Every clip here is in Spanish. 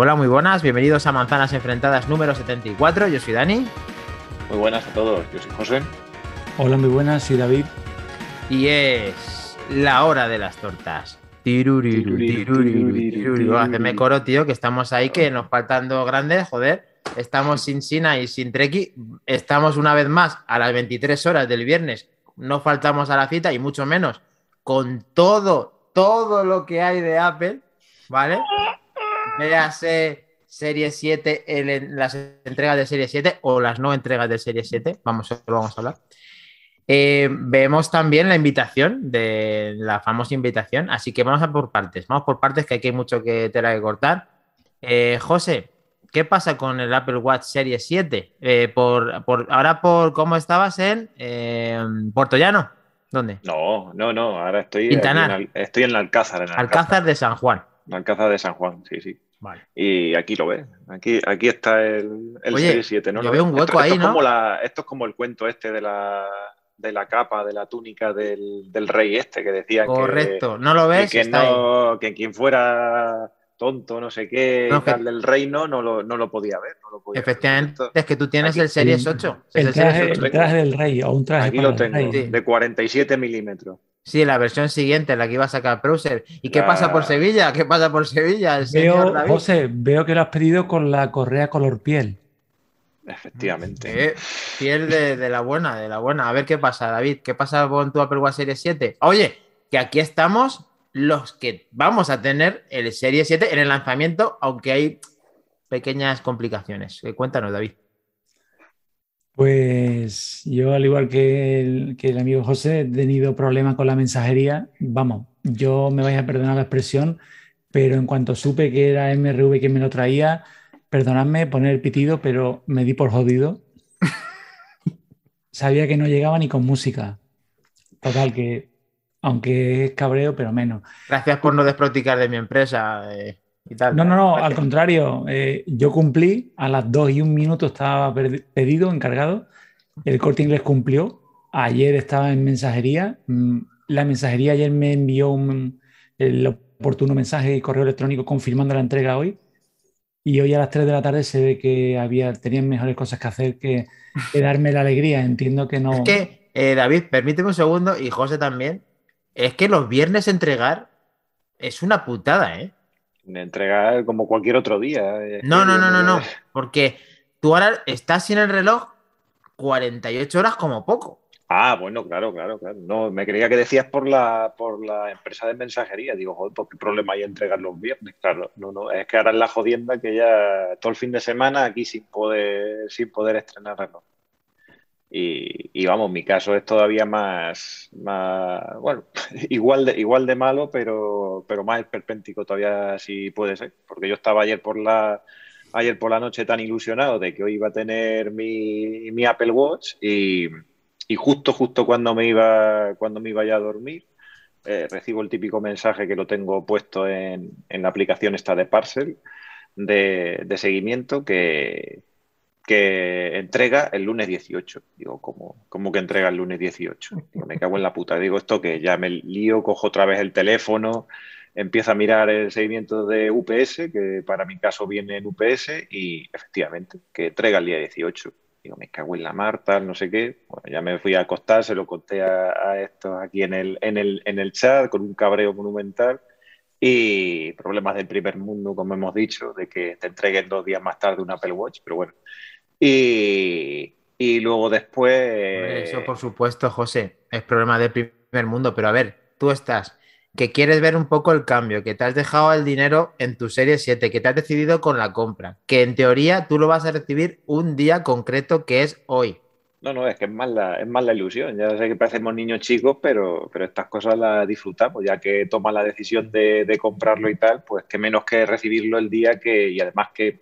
Hola, muy buenas, bienvenidos a Manzanas Enfrentadas número 74. Yo soy Dani. Muy buenas a todos, yo soy José. Hola, muy buenas, soy David. Y es la hora de las tortas. Tiruriru, tiruriru, tiruriru. Haceme coro, tío, que estamos ahí, que nos faltan dos grandes, joder. Estamos sin Sina y sin Treki. Estamos una vez más a las 23 horas del viernes. No faltamos a la cita y mucho menos con todo, todo lo que hay de Apple, ¿vale? Véase Serie 7, en las entregas de Serie 7 o las no entregas de Serie 7, vamos, lo vamos a hablar. Eh, vemos también la invitación, de la famosa invitación, así que vamos a por partes, vamos por partes que aquí hay mucho que tela que cortar. Eh, José, ¿qué pasa con el Apple Watch Serie 7? Eh, por, por, ahora por cómo estabas en Puerto Llano. ¿Dónde? No, no, no, ahora estoy, en, estoy en Alcázar. En Alcázar. de San Juan. Alcázar de San Juan, sí, sí. Vale. Y aquí lo ves, aquí, aquí está el, el Serie 7, ¿no? Yo veo un hueco ahí, esto ¿no? Es como la, esto es como el cuento este de la, de la capa, de la túnica del, del rey este, que decía Correcto, no lo ves. Que, no, que quien fuera tonto, no sé qué, tal del reino, no lo, no lo podía ver. No lo podía Efectivamente, es que tú tienes el Series 8. El, traje, el, traje, del rey, o un traje. Aquí lo tengo, de 47 milímetros. Sí, la versión siguiente, la que iba a sacar Browser. ¿Y qué pasa por Sevilla? ¿Qué pasa por Sevilla? veo, José, veo que lo has pedido con la correa color piel. Efectivamente. piel de, la buena, de la buena. A ver qué pasa, David. ¿Qué pasa con tu Apple Watch Series 7? Oye, que aquí estamos los que vamos a tener el Serie 7 en el lanzamiento, aunque hay pequeñas complicaciones. Eh, cuéntanos, David. Pues yo, al igual que el, amigo José, he tenido problemas con la mensajería. Vamos, yo me vais a perdonar la expresión, pero en cuanto supe que era MRV quien me lo traía, perdonadme poner el pitido, pero me di por jodido. Sabía que no llegaba ni con música. Total, que aunque es cabreo, pero menos. Gracias por no desproticar de mi empresa. Eh. No, no, no, al contrario, eh, yo cumplí, a las 2 y un minuto estaba pedido, encargado, el corte inglés cumplió, ayer estaba en mensajería, mm, la mensajería ayer me envió un, el oportuno mensaje y correo electrónico confirmando la entrega hoy, y hoy a las 3 de la tarde se ve que había, tenían mejores cosas que hacer que, darme la alegría, entiendo que no... Es que, eh, David, permíteme un segundo, y José también, es que los viernes entregar es una putada, ¿eh? Entregar como cualquier otro día. No, no, no, no, no, porque tú ahora estás sin el reloj 48 horas como poco. Ah, bueno, claro, claro, claro. No, me creía que decías por la, por la empresa de mensajería. Digo, joder, ¿por qué problema hay entregar los viernes? Claro, no, no, es que ahora es la jodienda que ya todo el fin de semana aquí sin poder, sin poder estrenar reloj. Y, vamos, mi caso es todavía más, más bueno, igual de, igual de malo, pero, pero más esperpéntico todavía si puede ser. Porque yo estaba ayer por la ayer por la noche tan ilusionado de que hoy iba a tener mi, mi Apple Watch y, y, justo, justo cuando me iba, cuando me iba ya a dormir, eh, recibo el típico mensaje que lo tengo puesto en, en la aplicación esta de Parcel de, de seguimiento que, que entrega el lunes 18. Digo, ¿cómo, que entrega el lunes 18? me cago en la puta. Digo, esto que ya me lío, cojo otra vez el teléfono, empiezo a mirar el seguimiento de UPS, que para mi caso viene en UPS, y efectivamente, que entrega el día 18. Digo, me cago en la Marta, no sé qué. Bueno, ya me fui a acostar, se lo conté a, estos aquí en el, en, el, en el chat con un cabreo monumental y problemas del primer mundo, como hemos dicho, de que te entreguen dos días más tarde un Apple Watch, pero bueno, y, luego después... Eso por supuesto, José, es problema del primer mundo, pero a ver, tú estás que quieres ver un poco el cambio, que te has dejado el dinero en tu serie 7, que te has decidido con la compra, que en teoría tú lo vas a recibir un día concreto que es hoy. No, no, es que es más la, es más la ilusión. Ya sé que parecemos niños chicos, pero, pero estas cosas las disfrutamos, ya que tomas la decisión de, de comprarlo y tal, pues que menos que recibirlo el día que, y además que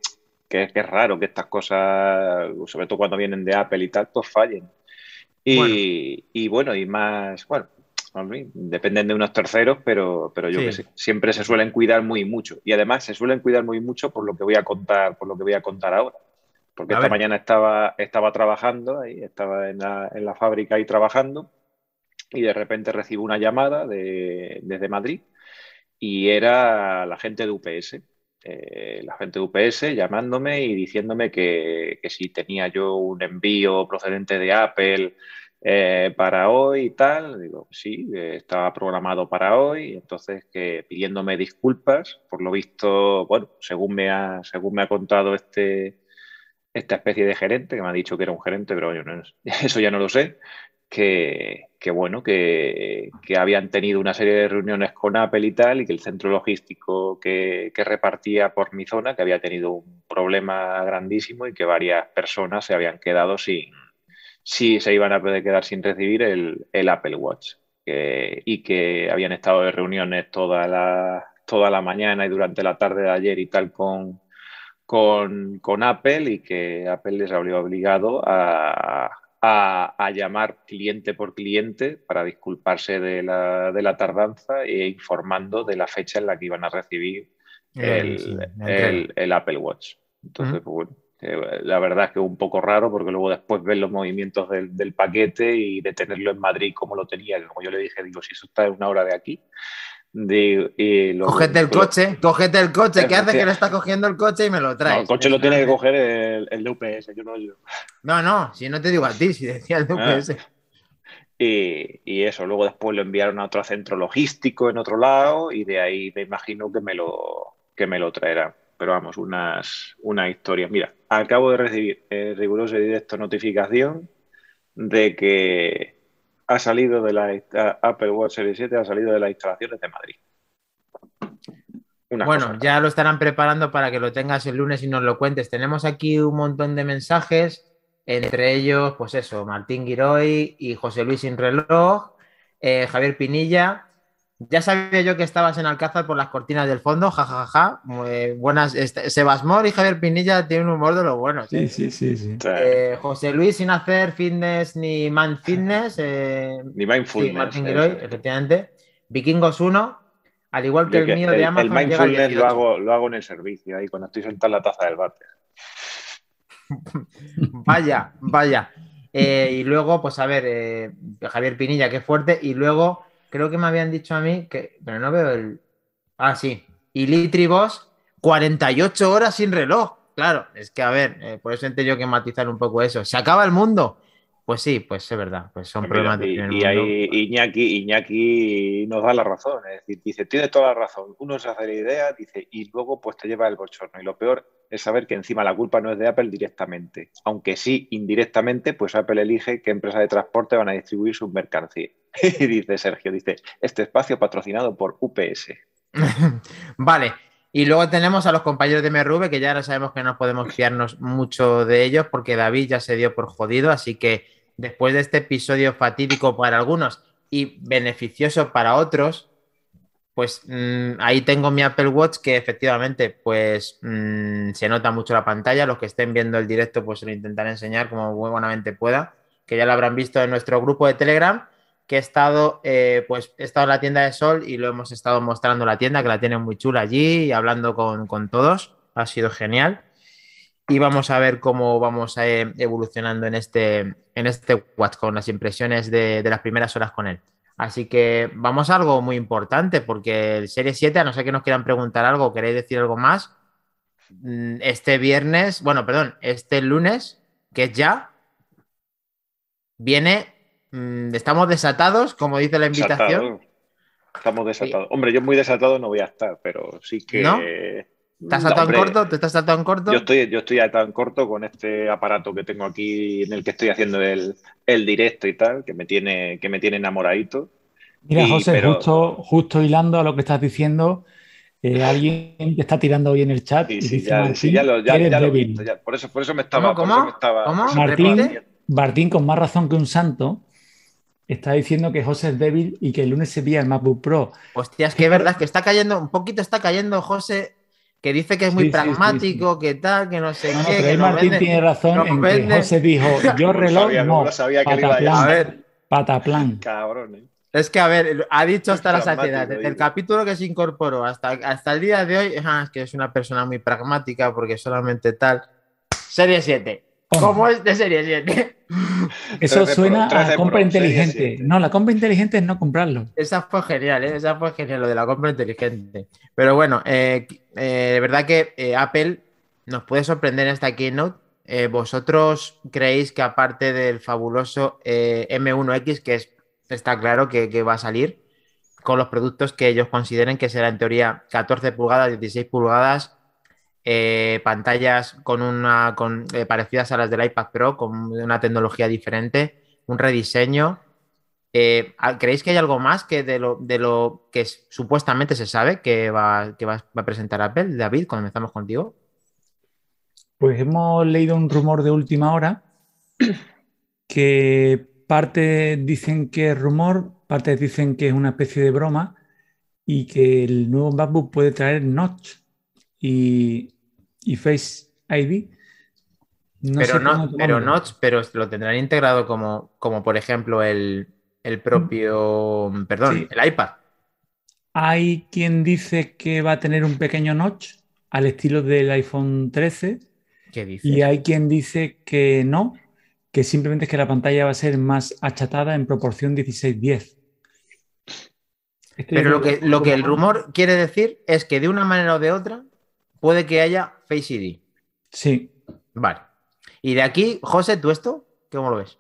que es, que es raro que estas cosas, sobre todo cuando vienen de Apple y tal, pues fallen. Y bueno, y, más, bueno, dependen de unos terceros, pero, pero yo que sé, siempre se suelen cuidar muy mucho. Y además se suelen cuidar muy mucho por lo que voy a contar, por lo que voy a contar ahora. Porque esta mañana estaba, estaba trabajando, ahí, estaba en la, en la fábrica ahí trabajando, y de repente recibo una llamada de, desde Madrid y era la gente de UPS eh, la gente de UPS llamándome y diciéndome que, si tenía yo un envío procedente de Apple eh, para hoy y tal. Digo, sí, estaba programado para hoy. Entonces, que pidiéndome disculpas, por lo visto, bueno, según me ha, según me ha contado este, esta especie de gerente, que me ha dicho que era un gerente, pero yo eso ya no lo sé, que, bueno, que, habían tenido una serie de reuniones con Apple y tal, y que el centro logístico que, repartía por mi zona, que había tenido un problema grandísimo y que varias personas se habían quedado sin, si se iban a poder quedar sin recibir el, Apple Watch. y que habían estado de reuniones toda la, toda la mañana y durante la tarde de ayer y tal con, con, con Apple y que Apple les habría obligado a, a, llamar cliente por cliente para disculparse de la, de la, tardanza e informando de la fecha en la que iban a recibir el, el, Apple Watch. Entonces, pues, bueno, eh, la verdad es que es un poco raro porque luego después ves los movimientos del, del, paquete y de tenerlo en Madrid como lo tenía, como yo le dije, digo, si eso está en una hora de aquí, cogete el coche, cogete el coche. ¿Qué hace que no está cogiendo el coche y me lo traes? el coche lo tiene que coger el, el de UPS, yo no yo. No, no, si no te digo a ti, si decía el de UPS. Ah. Y, eso, luego después lo enviaron a otro centro logístico en otro lado y de ahí me imagino que me lo, que me lo traerán. Pero vamos, unas, unas historias. Mira, acabo de recibir el riguroso y directo notificación de que ha salido de la Apple Watch Series 7, ha salido de las instalaciones de Madrid. bueno, ya lo estarán preparando para que lo tengas el lunes y nos lo cuentes. Tenemos aquí un montón de mensajes, entre ellos, pues eso, Martín Giroy y José Luis Sin Reloj, eh, Javier Pinilla. Ya sabía yo que estabas en Alcázar por las cortinas del fondo, jajaja. buenas. Este, Sebasmor y Javier Pinilla tienen un humor de lo bueno. Sí, sí, sí. sí. Eh, José Luis sin hacer fitness ni man fitness. Eh, ni mindfulness. efectivamente. Vikingos 1, al igual que el, mío de Amazon. El mindfulness lo hago, lo hago en el servicio, ahí cuando estoy sentado en la taza del váter. vaya, vaya. Eh, y luego, pues a ver, Javier Pinilla, qué fuerte. Y luego creo que me habían dicho a mí que, pero no veo el. Ah, sí. Y Litribos, 48 horas sin reloj. Claro, es que a ver, eh, por eso he yo que matizar un poco eso. ¿Se acaba el mundo? Pues sí, pues es verdad, pues son pues problemas y, y ahí Iñaki, Iñaki nos da la razón, es decir, dice, tiene toda la razón, uno se hace la idea, dice, y luego pues te lleva el bochorno. Y lo peor es saber que encima la culpa no es de Apple directamente, aunque sí indirectamente, pues Apple elige qué empresa de transporte van a distribuir sus mercancías. Y dice Sergio, dice, este espacio patrocinado por UPS. vale, y luego tenemos a los compañeros de MRV, que ya no sabemos que no podemos fiarnos mucho de ellos porque David ya se dio por jodido, así que después de este episodio fatídico para algunos y beneficioso para otros, pues mm, ahí tengo mi Apple Watch que efectivamente pues mm, se nota mucho la pantalla. Los que estén viendo el directo pues lo intentaré enseñar como muy buenamente pueda, que ya lo habrán visto en nuestro grupo de Telegram, que he estado eh, pues he estado en la tienda de Sol y lo hemos estado mostrando la tienda, que la tienen muy chula allí y hablando con, con todos. Ha sido genial y vamos a ver cómo vamos eh, evolucionando en este, en este Watch con las impresiones de, las primeras horas con él. Así que vamos a algo muy importante porque el Serie 7, a no ser que nos quieran preguntar algo, queréis decir algo más, mm, este viernes, bueno, perdón, este lunes, que es ya, viene, mm, estamos desatados, como dice la invitación. Estamos desatados. Hombre, yo muy desatado no voy a estar, pero sí que... ¿Te has saltado en corto? ¿Te estás saltado en corto? Yo estoy, yo estoy atado en corto con este aparato que tengo aquí en el que estoy haciendo el, directo y tal, que me tiene, que me tiene enamoradito. Mira, José, justo, justo hilando a lo que estás diciendo, eh, alguien te está tirando hoy en el chat. Sí, sí, ya, ya, lo, ya, lo visto, por, eso, por eso me estaba. ¿Cómo? ¿Cómo? Martín, Martín, con más razón que un santo, está diciendo que José es débil y que el lunes se pilla el MacBook Pro. Hostia, es que es verdad que está cayendo, un poquito está cayendo José que dice que es muy pragmático, que tal, que no sé qué. que Martín tiene razón en que José dijo, yo reloj no, sabía que pataplan, a ver, pataplan. Cabrón, Es que, a ver, ha dicho hasta la saciedad, desde el capítulo que se incorporó hasta, hasta el día de hoy, es que es una persona muy pragmática porque solamente tal. Serie 7. ¿Cómo es de serie 7? Eso suena a compra inteligente. No, la compra inteligente es no comprarlo. Esa fue genial, ¿eh? esa fue genial, lo de la compra inteligente. Pero bueno, eh, eh, de verdad que eh, Apple nos puede sorprender en esta keynote. Eh, ¿Vosotros creéis que aparte del fabuloso M1X, que es, está claro que, que va a salir, con los productos que ellos consideren que será en teoría 14 pulgadas, 16 pulgadas, eh, pantallas con una con, eh, parecidas a las del iPad Pro, con una tecnología diferente, un rediseño. Eh, ¿Creéis que hay algo más que de lo, que es- supuestamente se sabe que va, que va, a presentar Apple? David, comenzamos contigo. Pues hemos leído un rumor de última hora que parte dicen que es rumor, parte dicen que es una especie de broma y que el nuevo MacBook puede traer Notch y, y Face ID. No pero no, pero. Notch, pero lo tendrán integrado como, como por ejemplo el, el propio, perdón, Sí. el iPad. Hay quien dice que va a tener un pequeño notch al estilo del iPhone 13 ¿Qué dices? y hay quien dice que no, que simplemente es que la pantalla va a ser más achatada en proporción 16-10. Esto yo Pero lo que, lo que el rumor quiere decir es que de una manera o de otra puede que haya Face ID. Sí, Vale. Y de aquí, José, ¿tú esto? ¿Cómo lo ves?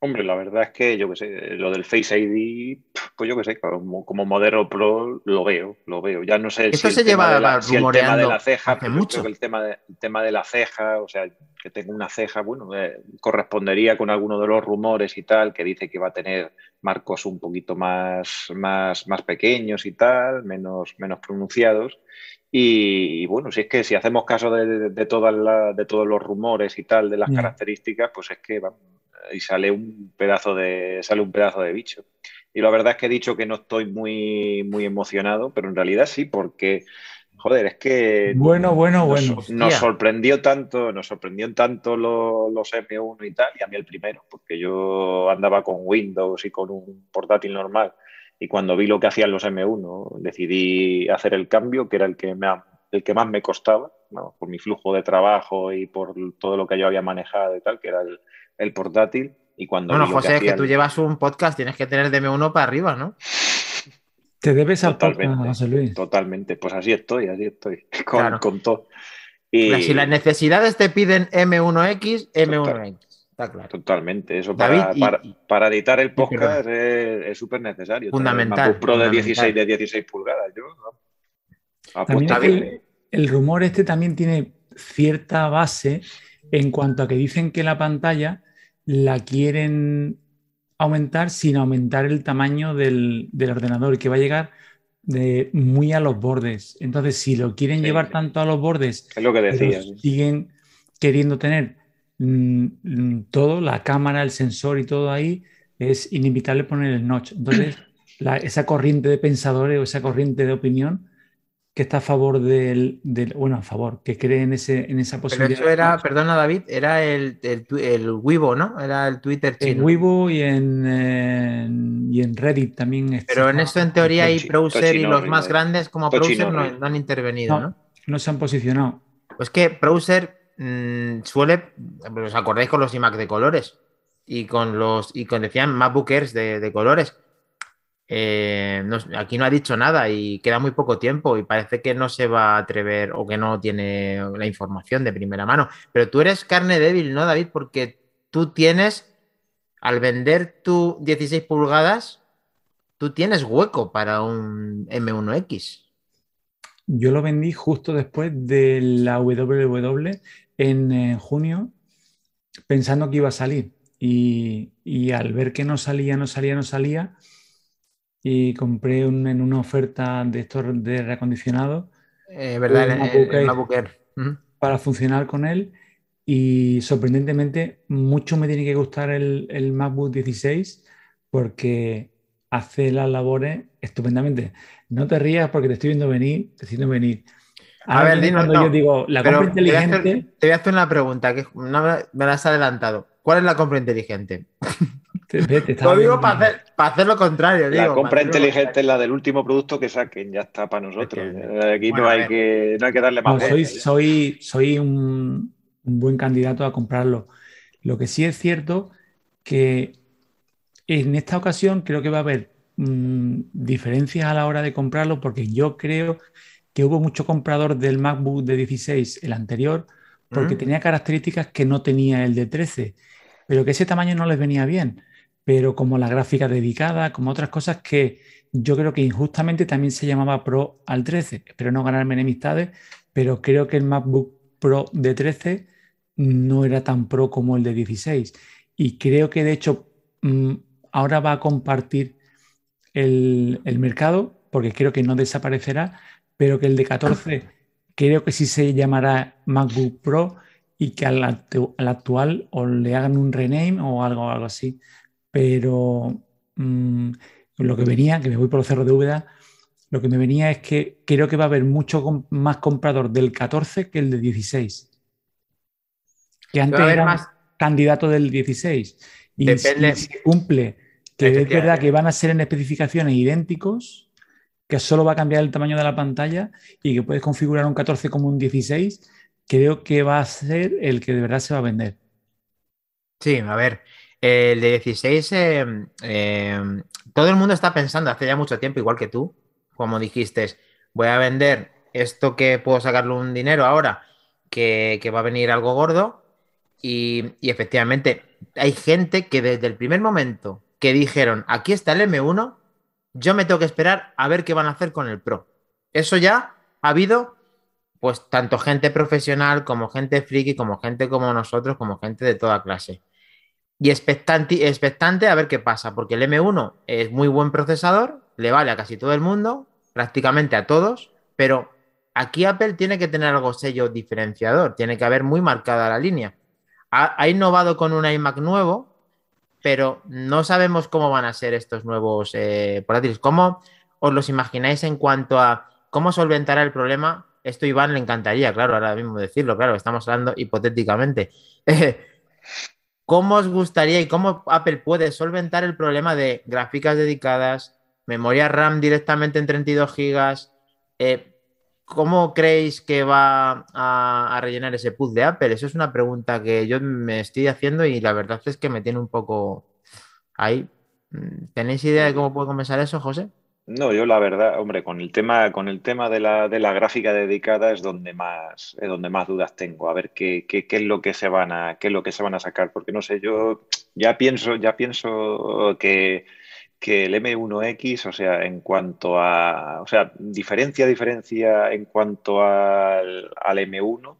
Hombre, la verdad es que yo qué sé, lo del Face ID, pues yo qué sé, como, como modelo Pro lo veo, lo veo. Ya no sé Esto si se el tema lleva de la, si el tema rumoreando de la ceja, pero mucho. creo que el tema de, el tema de la ceja, o sea, que tenga una ceja, bueno, eh, correspondería con alguno de los rumores y tal, que dice que va a tener marcos un poquito más, más, más pequeños y tal, menos, menos pronunciados. Y, y bueno, si es que si hacemos caso de, todas de todos los rumores y tal, de las Ya. características, pues es que vamos, y sale un pedazo de sale un pedazo de bicho. Y la verdad es que he dicho que no estoy muy, muy emocionado, pero en realidad sí, porque, joder, es que bueno, bueno, bueno. nos sorprendió tanto, nos sorprendió tanto lo- los M1 y tal, y a mí el primero, porque yo andaba con Windows y con un portátil normal, y cuando vi lo que hacían los M1, decidí hacer el cambio, que era el que, me ha- el que más me costaba, ¿no? por mi flujo de trabajo y por todo lo que yo había manejado y tal, que era el, el portátil. Y cuando Bueno, José, es que tú llevas un podcast, tienes que tener de M1 para arriba, ¿no? Te debes al Totalmente. podcast, José Luis. Totalmente, pues así estoy, así estoy, con, Claro. con todo. Y, Si las necesidades te piden M1X, M1X. Está claro. Totalmente, eso David, para, y- para, y- para editar el podcast es es súper necesario. Fundamental, MacBook Pro de fundamental. 16, de 16 pulgadas. Yo, ¿no? También es que- el, el rumor este también tiene cierta base en cuanto a que dicen que la pantalla la quieren aumentar sin aumentar el tamaño del, del ordenador y que va a llegar de muy a los bordes. Entonces, si lo quieren Sí, llevar sí. tanto a los bordes, es lo que pero decía. siguen queriendo tener mm, todo, la cámara, el sensor y todo ahí, es inevitable poner el notch. Entonces, la- esa corriente de pensadores o esa corriente de opinión que está a favor del, del- bueno, a favor, que cree en, ese, en esa Pero posibilidad. eso era, perdona David, era el, el, Weibo, ¿no? Era el Twitter en chino. Weibo y en, en- y en Reddit también. está- Pero en esto en teoría hay Browser y los más grandes como Browser no han intervenido, No. ¿no? no se han posicionado. Pues que Browser mm, suele, ¿os acordáis con los iMac de colores? Y con los, y con decían MacBook Airs de, colores. Eh, aquí no ha dicho nada y queda muy poco tiempo y parece que no se va a atrever o que no tiene la información de primera mano. Pero tú eres carne débil, ¿no, David? Porque tú tienes, al vender tu 16 pulgadas, tú tienes hueco para un M1X. Yo lo vendí justo después de la WW en junio, pensando que iba a salir. Y, y al ver que no salía, no salía, no salía, y compré un- en una oferta de estos de reacondicionado Eh, para funcionar con él. Y sorprendentemente, mucho me tiene que gustar el, el MacBook 16 porque hace las labores estupendamente. No te rías porque te estoy viendo venir, te estoy viendo venir. A ver, dinos, cuando no, yo digo, la Pero compra te voy, a hacer, inteligente, te voy a hacer una pregunta que no me, me la has adelantado. ¿Cuál es la compra inteligente? te, Lo digo para hacer, para hacer lo contrario. La digo, compra inteligente es la del último producto que saquen, ya está para nosotros. Eh, Aquí bueno, no, hay que, no hay que darle más No, soy, soy, soy un, un buen candidato a comprarlo. Lo que sí es cierto que en esta ocasión creo que va a haber mm, diferencias a la hora de comprarlo porque yo creo que hubo mucho comprador del MacBook de 16, el anterior, porque Mm. tenía características que no tenía el de 13, pero que ese tamaño no les venía bien. Pero como la gráfica dedicada, como otras cosas que yo creo que injustamente también se llamaba Pro al 13. Espero no ganarme enemistades, pero creo que el MacBook Pro de 13 no era tan pro como el de 16. Y creo que de hecho mm, ahora va a compartir el, el mercado, porque creo que no desaparecerá, pero que el de 14 creo que sí se llamará MacBook Pro y que al, actu- al actual o le hagan un rename o algo, algo así. Pero mm, lo que venía, que me voy por los cerros de Úbeda, lo que me venía es que creo que va a haber mucho com- más comprador del 14 que el de 16. Que antes era más- candidato del 16. Y Depende- si, si cumple, que es verdad que van a ser en especificaciones idénticos, que solo va a cambiar el tamaño de la pantalla y que puedes configurar un 14 como un 16, creo que va a ser el que de verdad se va a vender. Sí, a ver, el de 16, eh, eh, todo el mundo está pensando hace ya mucho tiempo, igual que tú, como dijiste, voy a vender esto que puedo sacarle un dinero ahora, que, que va a venir algo gordo, y, y efectivamente hay gente que desde el primer momento que dijeron, aquí está el M1, yo me tengo que esperar a ver qué van a hacer con el Pro. Eso ya ha habido, pues, tanto gente profesional como gente friki, como gente como nosotros, como gente de toda clase. Y expectante, expectante a ver qué pasa, porque el M1 es muy buen procesador, le vale a casi todo el mundo, prácticamente a todos, pero aquí Apple tiene que tener algo sello diferenciador, tiene que haber muy marcada la línea. Ha, ha innovado con un iMac nuevo, pero no sabemos cómo van a ser estos nuevos eh, portátiles. ¿Cómo os los imagináis en cuanto a cómo solventará el problema? Esto Iván le encantaría, claro, ahora mismo decirlo, claro, estamos hablando hipotéticamente. ¿Cómo os gustaría y cómo Apple puede solventar el problema de gráficas dedicadas, memoria RAM directamente en 32 gigas? Eh, ¿Cómo creéis que va a, rellenar ese puzzle de Apple? Eso es una pregunta que yo me estoy haciendo y la verdad es que me tiene un poco ahí. ¿Tenéis idea de cómo puede comenzar eso, José? No, yo la verdad, hombre, con el tema, con el tema de la, de la gráfica dedicada es donde más, es donde más dudas tengo. A ver qué, qué, qué, es lo que se van a, qué es lo que se van a sacar. Porque no sé, yo ya pienso, ya pienso que, que el M1X, o sea, en cuanto a, o sea, diferencia, diferencia en cuanto al, al M1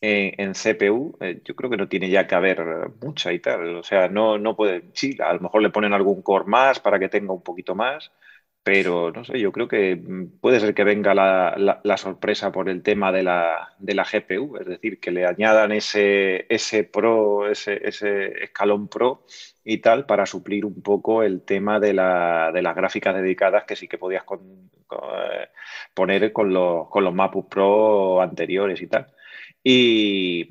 en, en CPU, eh, yo creo que no tiene ya que haber mucha y tal. O sea, no, no puede, sí, a lo mejor le ponen algún core más para que tenga un poquito más pero no sé, yo creo que puede ser que venga la, la, sorpresa por el tema de la, de la GPU, es decir, que le añadan ese, ese Pro, ese, ese escalón Pro y tal para suplir un poco el tema de, de las gráficas dedicadas que sí que podías eh, poner con los, con los MacBook Pro anteriores y tal. Y,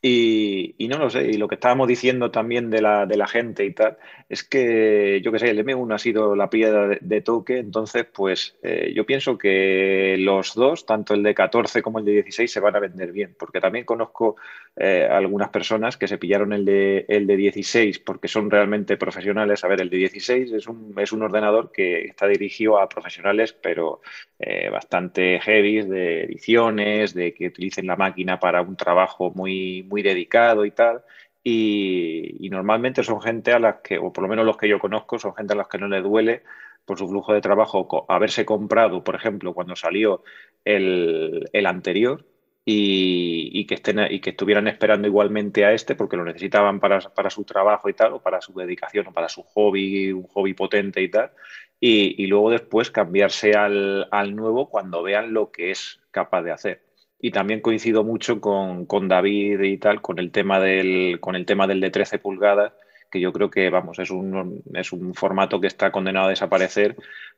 y, no lo sé, y lo que estábamos diciendo también de la, de la gente y tal, es que yo que sé, el M1 ha sido la piedra de, de toque, entonces pues eh, yo pienso que los dos, tanto el de 14 como el de 16, se van a vender bien, porque también conozco eh, algunas personas que se pillaron el de, el de 16 porque son realmente profesionales. A ver, el de 16 es un, es un ordenador que está dirigido a profesionales, pero eh, bastante heavy, de ediciones, de que utilicen la máquina para un trabajo muy muy dedicado y tal. Y, normalmente son gente a las que, o por lo menos los que yo conozco, son gente a las que no le duele por su flujo de trabajo haberse comprado, por ejemplo, cuando salió el, el anterior y, y, que estén, y que estuvieran esperando igualmente a este porque lo necesitaban para, para su trabajo y tal, o para su dedicación, o para su hobby, un hobby potente y tal. Y, y luego después cambiarse al, al nuevo cuando vean lo que es capaz de hacer y también coincido mucho con, con, David y tal, con el tema del, con el tema del de 13 pulgadas, que yo creo que, vamos, es un, es un formato que está condenado a desaparecer,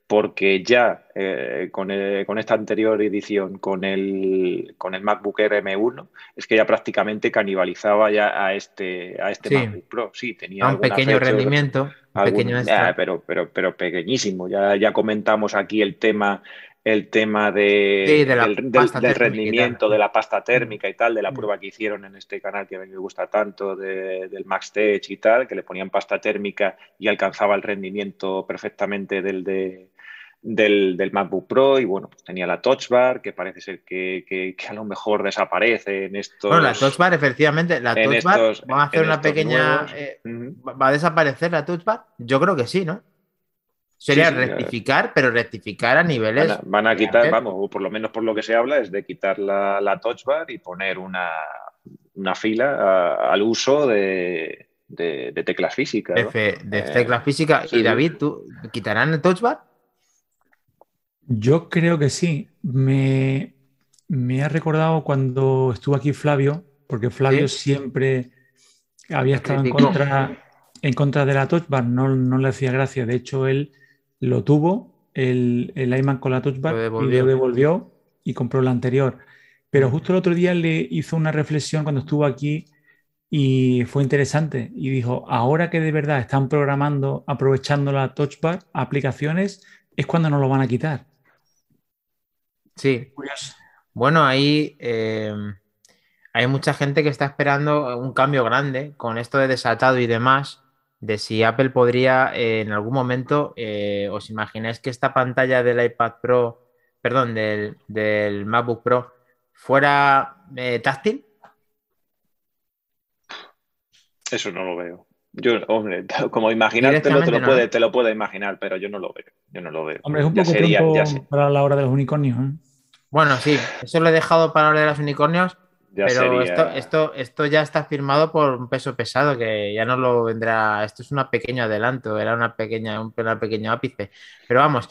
porque ya eh, con, el, con, esta anterior edición, con el, con el MacBook Air M1, es que ya prácticamente canibalizaba ya a este, a este sí. MacBook Pro. Sí, tenía un pequeño fecha, rendimiento, algún, pequeño ya, pero, pero, pero pequeñísimo. Ya, ya comentamos aquí el tema el tema de, sí, de la del, del, del rendimiento, de la pasta térmica y tal, de la prueba que hicieron en este canal que a mí me gusta tanto, de, del Max Tech y tal, que le ponían pasta térmica y alcanzaba el rendimiento perfectamente del de, del, MacBook Pro y bueno, pues tenía la Touch Bar, que parece ser que, a lo mejor desaparece en estos... Bueno, la Touch Bar, efectivamente, la Touch Bar, vamos a hacer una pequeña... Eh, ¿Va a desaparecer la Touch Bar? Yo creo que sí, ¿no? Sería rectificar, pero rectificar a niveles... Van a, quitar, vamos, o por lo menos por lo que se habla, es de quitar la, Touch Bar y poner una, fila al uso de, teclas físicas. De, eh, teclas físicas. y David, ¿tú quitarán el Touch Bar? Yo creo que sí. Me, ha recordado cuando estuvo aquí Flavio, porque Flavio siempre había estado en contra, en contra de la touch bar, no, no, le hacía gracia. De hecho, él lo tuvo, el, el iMac con la touch bar, y lo devolvió y compró la anterior. Pero justo el otro día le hizo una reflexión cuando estuvo aquí y fue interesante. Y dijo, ahora que de verdad están programando, aprovechando la touch bar, aplicaciones, es cuando nos lo van a quitar. Sí. Bueno, ahí eh, hay mucha gente que está esperando un cambio grande con esto de desatado y demás, de si Apple podría eh, en algún momento, eh, os imagináis que esta pantalla del iPad Pro, perdón, del, del MacBook Pro fuera táctil. Eso no lo veo. Yo, hombre, como imaginártelo, te lo, puede, te lo puedo imaginar, pero yo no lo veo. Yo no lo veo. Hombre, es un poco para la hora de los unicornios. Bueno, sí, eso lo he dejado para hablar de los unicornios, pero esto, esto, esto ya está firmado por un peso pesado que ya no lo vendrá. Esto es un pequeño adelanto, era una pequeña, un pequeño ápice. Pero vamos,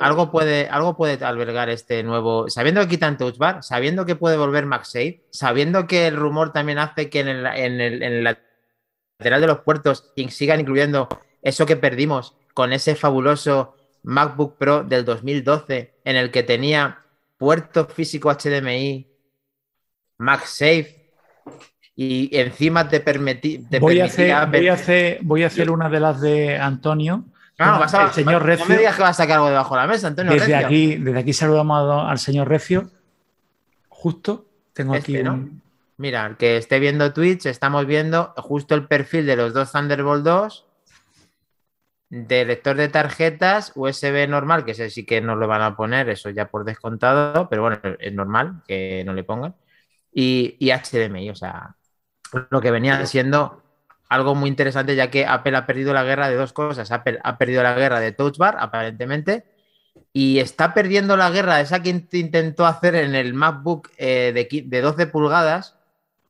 algo, puede, algo puede albergar este nuevo. Sabiendo que quitan Touch Bar, sabiendo que puede volver MagSafe, sabiendo que el rumor también hace que en el, en el, en el lateral de los puertos sigan incluyendo eso que perdimos con ese fabuloso MacBook Pro del 2012 en el que tenía puerto físico HDMI, MagSafe y encima te, permití, voy, a hacer, voy, a hacer, una de las de Antonio. el señor Recio. No me digas que vas a sacar algo debajo de la mesa, Antonio. Desde aquí, desde aquí saludamos al señor Recio. Justo, tengo aquí. Este, Mira, el que esté viendo Twitch, estamos viendo justo el perfil de los dos Thunderbolt 2 de lector de tarjetas USB normal, que ese sí que no lo van a poner, eso ya por descontado, pero bueno, es normal que no le pongan. Y, HDMI, o sea, lo que venía siendo algo muy interesante, ya que Apple ha perdido la guerra de dos cosas. Apple ha perdido la guerra de Touch Bar, aparentemente, y está perdiendo la guerra de esa que intentó hacer en el MacBook eh, de, de 12 pulgadas,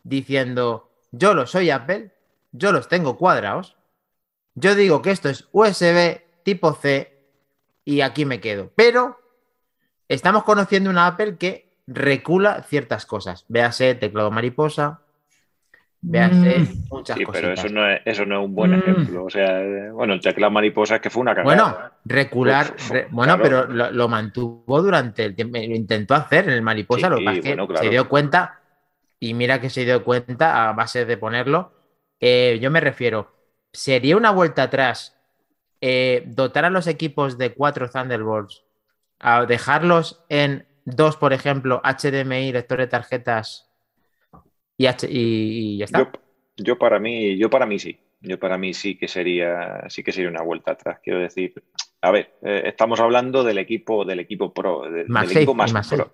diciendo, yo lo soy Apple, yo los tengo cuadrados, yo digo que esto es USB tipo C y aquí me quedo. Pero estamos conociendo una Apple que recula ciertas cosas. Véase teclado mariposa, véase mm. muchas sí, cosas. Pero eso no, es, eso no es un buen mm. ejemplo. O sea, bueno, el teclado mariposa es que fue una cagada. Bueno, recular, bueno, pero lo, mantuvo durante el tiempo, lo intentó hacer en el mariposa, lo que que se dio cuenta, y mira que se dio cuenta a base de ponerlo. Eh, yo me refiero, sería una vuelta atrás eh, dotar a los equipos de cuatro Thunderbolts, a dejarlos en dos, por ejemplo, HDMI, lector de tarjetas y, y, ya está. Yo, para mí, yo para mí sí. Yo para mí sí que sería, sí que sería una vuelta atrás. Quiero decir, a ver, eh, estamos hablando del equipo, del equipo pro, del, equipo más, pro.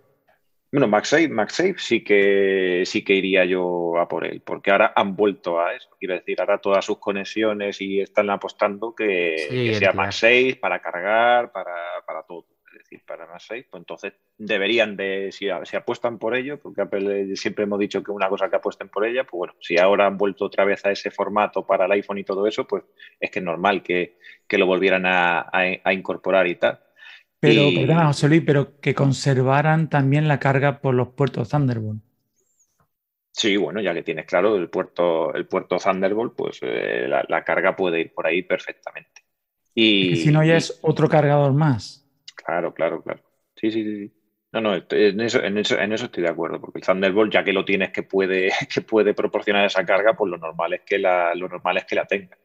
Bueno, MagSafe, sí que sí que iría yo a por él, porque ahora han vuelto a eso. Quiero decir, ahora todas sus conexiones y están apostando que, sea MagSafe para cargar, para, todo. Es decir, para MagSafe, pues entonces deberían de, si, apuestan por ello, porque Apple siempre hemos dicho que una cosa que apuesten por ella, pues bueno, si ahora han vuelto otra vez a ese formato para el iPhone y todo eso, pues es que es normal que, lo volvieran a incorporar y tal. Pero, perdona, José Luis, pero que conservaran también la carga por los puertos Thunderbolt. Sí, bueno, ya que tienes claro el puerto, el puerto Thunderbolt, pues eh, la, carga puede ir por ahí perfectamente. Y, si no, ya es otro cargador más. Claro, claro, claro. Sí, sí, sí. No, no, en eso, en eso, en eso estoy de acuerdo, porque el Thunderbolt, ya que lo tienes que puede, que puede proporcionar esa carga, pues lo normal es que la, lo normal es que la tenga.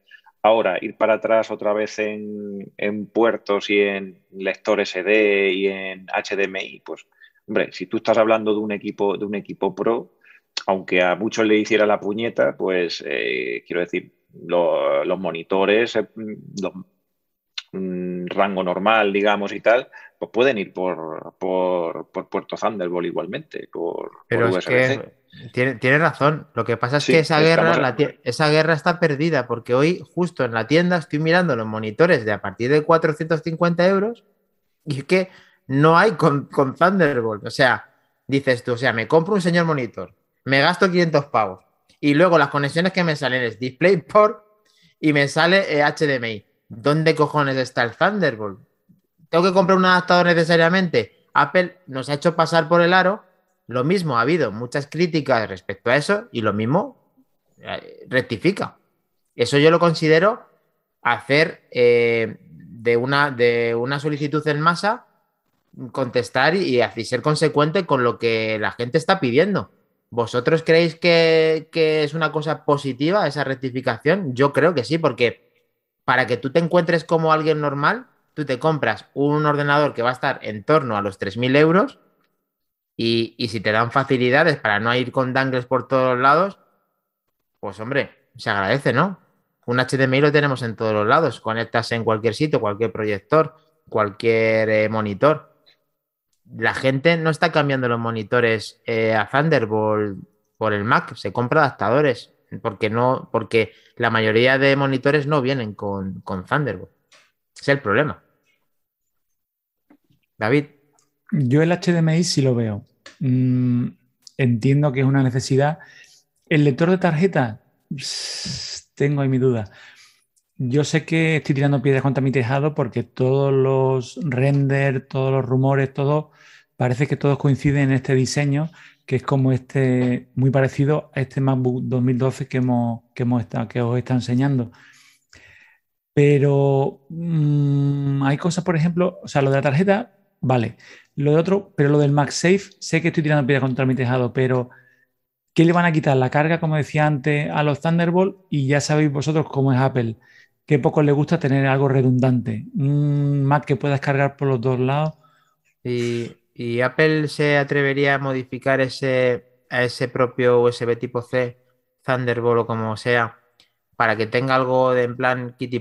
Ahora, ir para atrás otra vez en, puertos y en lector SD y en HDMI, pues, hombre, si tú estás hablando de un equipo, de un equipo pro, aunque a muchos le hiciera la puñeta, pues eh, quiero decir, los monitores eh, mm, rango normal, digamos, y tal, pues pueden ir por, por, puerto Thunderbolt igualmente, por, Pero es que tiene, razón. Lo que pasa es que esa guerra, esa guerra está perdida, porque hoy, justo en la tienda, estoy mirando los monitores de a partir de 450 euros y es que no hay con, con Thunderbolt. O sea, dices tú, o sea, me compro un señor monitor, me gasto 500 pavos y luego las conexiones que me salen es DisplayPort y me sale HDMI. Eh, ¿Dónde cojones está el Thunderbolt? ¿Tengo que comprar un adaptador necesariamente? Apple nos ha hecho pasar por el aro. Lo mismo, ha habido muchas críticas respecto a eso y lo mismo eh, rectifica. Eso yo lo considero hacer eh, de, una, de una solicitud en masa, contestar y, y ser consecuente con lo que la gente está pidiendo. ¿Vosotros creéis que, es una cosa positiva esa rectificación? Yo creo que sí, porque para que tú te encuentres como alguien normal, tú te compras un ordenador que va a estar en torno a los 3.000 euros y, si te dan facilidades para no ir con dangles por todos lados, pues hombre, se agradece, ¿no? Un HDMI lo tenemos en todos los lados, conectas en cualquier sitio, cualquier proyector, cualquier eh, monitor la gente no está cambiando los monitores eh, a Thunderbolt por el Mac, se compra adaptadores, porque no, porque la mayoría de monitores no vienen con, con Thunderbolt. es el problema. David. Yo el HDMI sí lo veo. Mm, entiendo que es una necesidad. El lector de tarjeta, tengo ahí mi duda. Yo sé que estoy tirando piedras contra mi tejado porque todos los renders, todos los rumores, todo parece que todos coinciden en este diseño, que es como este, muy parecido a este MacBook 2012 que, hemos, que, hemos estado, que os está enseñando. Pero mm, hay cosas, por ejemplo, o sea, lo de la tarjeta, vale. Lo de otro, pero lo del MagSafe, sé que estoy tirando piedra contra mi tejado, pero ¿qué le van a quitar? La carga, como decía antes, a los Thunderbolt y ya sabéis vosotros cómo es Apple. Que poco le gusta tener algo redundante. Un Mac que puedas cargar por los dos lados. Y ¿Y Apple se atrevería a modificar ese, a ese propio USB tipo C, Thunderbolt o como sea, para que tenga algo de en plan Kitty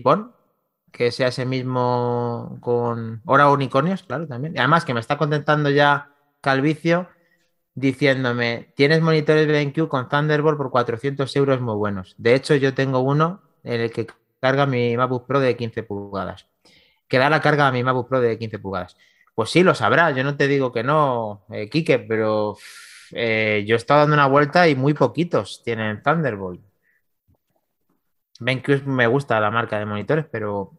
Que sea ese mismo con. Ahora unicornios, claro, también. además, que me está contentando ya Calvicio diciéndome: Tienes monitores BenQ con Thunderbolt por 400 euros muy buenos. De hecho, yo tengo uno en el que carga mi MacBook Pro de 15 pulgadas. Que da la carga a mi MacBook Pro de 15 pulgadas. Pues sí, lo sabrá. Yo no te digo que no, eh, pero eh, yo he estado dando una vuelta y muy poquitos tienen Thunderbolt. BenQ me gusta la marca de monitores, pero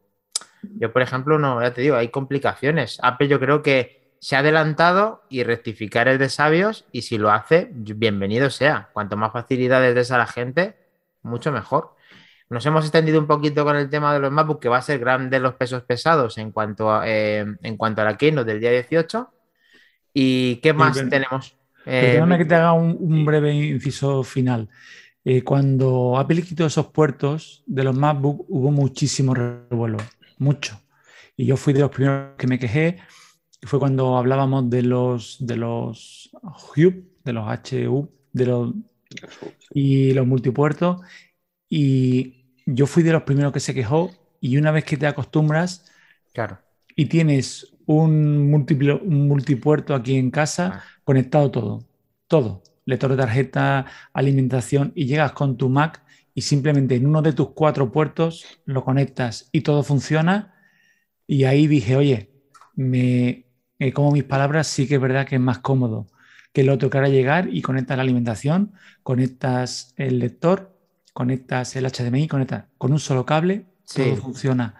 yo, por ejemplo, no, ya te digo, hay complicaciones. Apple yo creo que se ha adelantado y rectificar es de sabios y si lo hace, bienvenido sea. Cuanto más facilidades des a la gente, mucho mejor. Nos hemos extendido un poquito con el tema de los MacBook, que va a ser grande los pesos pesados en cuanto a, eh, en cuanto a la Keynote del día 18. ¿Y qué más tenemos? Eh, que te haga un, breve inciso final. Eh, cuando Apple quitó esos puertos de los MacBook, hubo muchísimo revuelo, mucho. Y yo fui de los primeros que me quejé. Fue cuando hablábamos de los de los Hub, de los HU, de los y los multipuertos. Y yo fui de los primeros que se quejó y una vez que te acostumbras claro. y tienes un, multipuerto aquí en casa, ah. conectado todo, todo, lector de tarjeta, alimentación y llegas con tu Mac y simplemente en uno de tus cuatro puertos lo conectas y todo funciona. Y ahí dije, oye, me, eh, como mis palabras, sí que es verdad que es más cómodo que el otro que ahora llegar y conectas la alimentación, conectas el lector conectas el HDMI, conectas con un solo cable, todo funciona.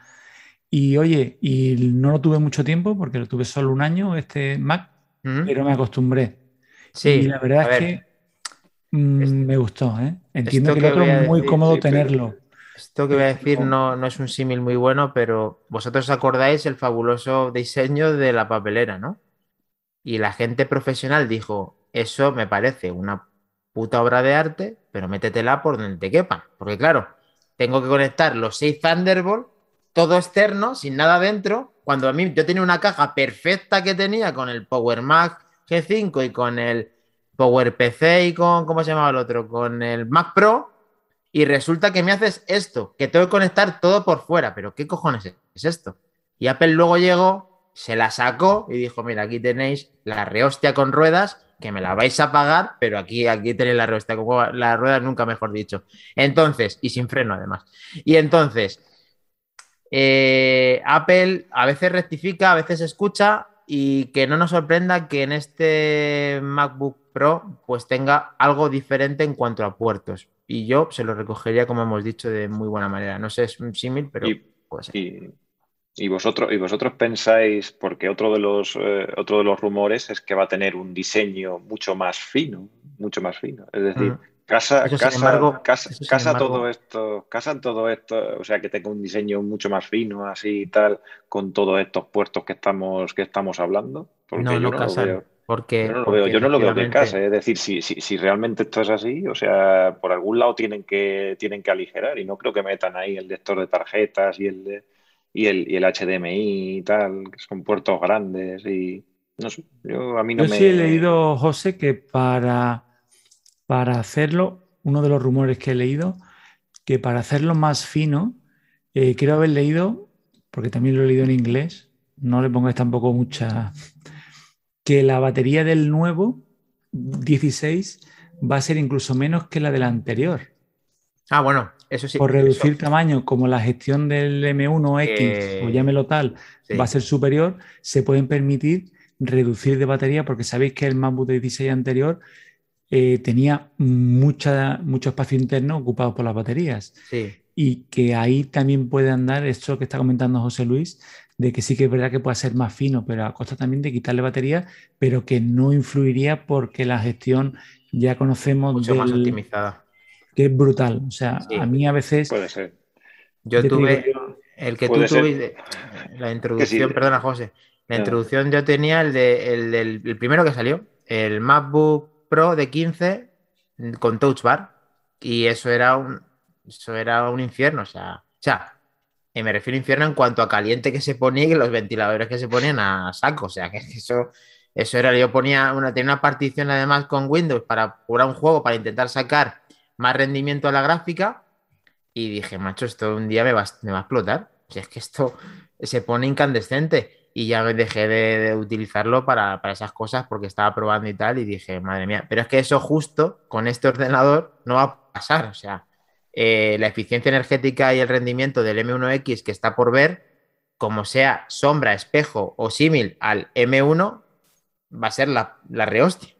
Y oye, y no lo tuve mucho tiempo porque lo tuve solo un año, este Mac, pero me acostumbré. Sí, y la verdad es que mm, me gustó. ¿eh? Entiendo que, el otro es muy cómodo tenerlo. Esto que voy a decir no, no es un símil muy bueno, pero vosotros acordáis el fabuloso diseño de la papelera, ¿no? Y la gente profesional dijo, eso me parece una puta obra de arte, pero métetela por donde te quepa. Porque claro, tengo que conectar los seis Thunderbolt, todo externo, sin nada dentro. Cuando a mí yo tenía una caja perfecta que tenía con el Power Mac G5 y con el Power PC y con, ¿cómo se llamaba el otro? Con el Mac Pro. Y resulta que me haces esto, que tengo que conectar todo por fuera. Pero ¿qué cojones es esto? Y Apple luego llegó, se la sacó y dijo, mira, aquí tenéis la rehostia con ruedas, que me la vais a pagar, pero aquí, aquí tenéis la rehostia con las ruedas, nunca mejor dicho. Entonces, y sin freno además. Y entonces, eh, Apple a veces rectifica, a veces escucha y que no nos sorprenda que en este MacBook Pro pues tenga algo diferente en cuanto a puertos. Y yo se lo recogería, como hemos dicho, de muy buena manera. No sé, es un símil, pero puede ser. Y vosotros, y vosotros pensáis, porque otro de, los, eh, otro de los rumores es que va a tener un diseño mucho más fino, mucho más fino. Es decir, casa, casa, casa, todo esto, casa todo esto, o sea, que tenga un diseño mucho más fino, así y tal, con todos estos puertos que estamos, que estamos hablando. Porque no, no, no Porque, yo no lo veo, yo no lo veo de casa. Es decir, si, si, si, realmente esto es así, o sea, por algún lado tienen que, tienen que aligerar y no creo que metan ahí el lector de tarjetas y el de y el, y el HDMI y tal, que son puertos grandes y no sé, yo a mí no yo sí he leído, José, que para, para hacerlo, uno de los rumores que he leído, que para hacerlo más fino, eh, quiero haber leído, porque también lo he leído en inglés, no le pongáis tampoco mucha, que la batería del nuevo 16 va a ser incluso menos que la del anterior. Ah, bueno, eso sí. Por reducir tamaño, como la gestión del M1X o llámelo tal, va a ser superior, se pueden permitir reducir de batería porque sabéis que el MacBook de 16 anterior eh, tenía mucha, mucho espacio interno ocupado por las baterías. Sí. Y que ahí también puede andar esto que está comentando José Luis, de que sí que es verdad que puede ser más fino, pero a costa también de quitarle batería, pero que no influiría porque la gestión ya conocemos. Mucho más optimizada que es brutal. O sea, a mí a veces. Puede ser. Yo tuve. El que tú tuviste. La introducción, perdona, José. La introducción yo tenía el, de, el del primero que salió, el MacBook Pro de 15 con Touch Bar. Y eso era un, eso era un infierno. O sea, o sea, me refiero a infierno en cuanto a caliente que se ponía y los ventiladores que se ponían a saco. O sea, que eso, eso era. Yo ponía una, tenía una partición además con Windows para jugar un juego, para intentar sacar más rendimiento a la gráfica y dije, macho, esto un día me va, me va a explotar. Si es que esto se pone incandescente y ya dejé de, utilizarlo para, esas cosas porque estaba probando y tal y dije, madre mía, pero es que eso justo con este ordenador no va a pasar. O sea, eh, la eficiencia energética y el rendimiento del M1X que está por ver, como sea sombra, espejo o símil al M1, va a ser la, la rehostia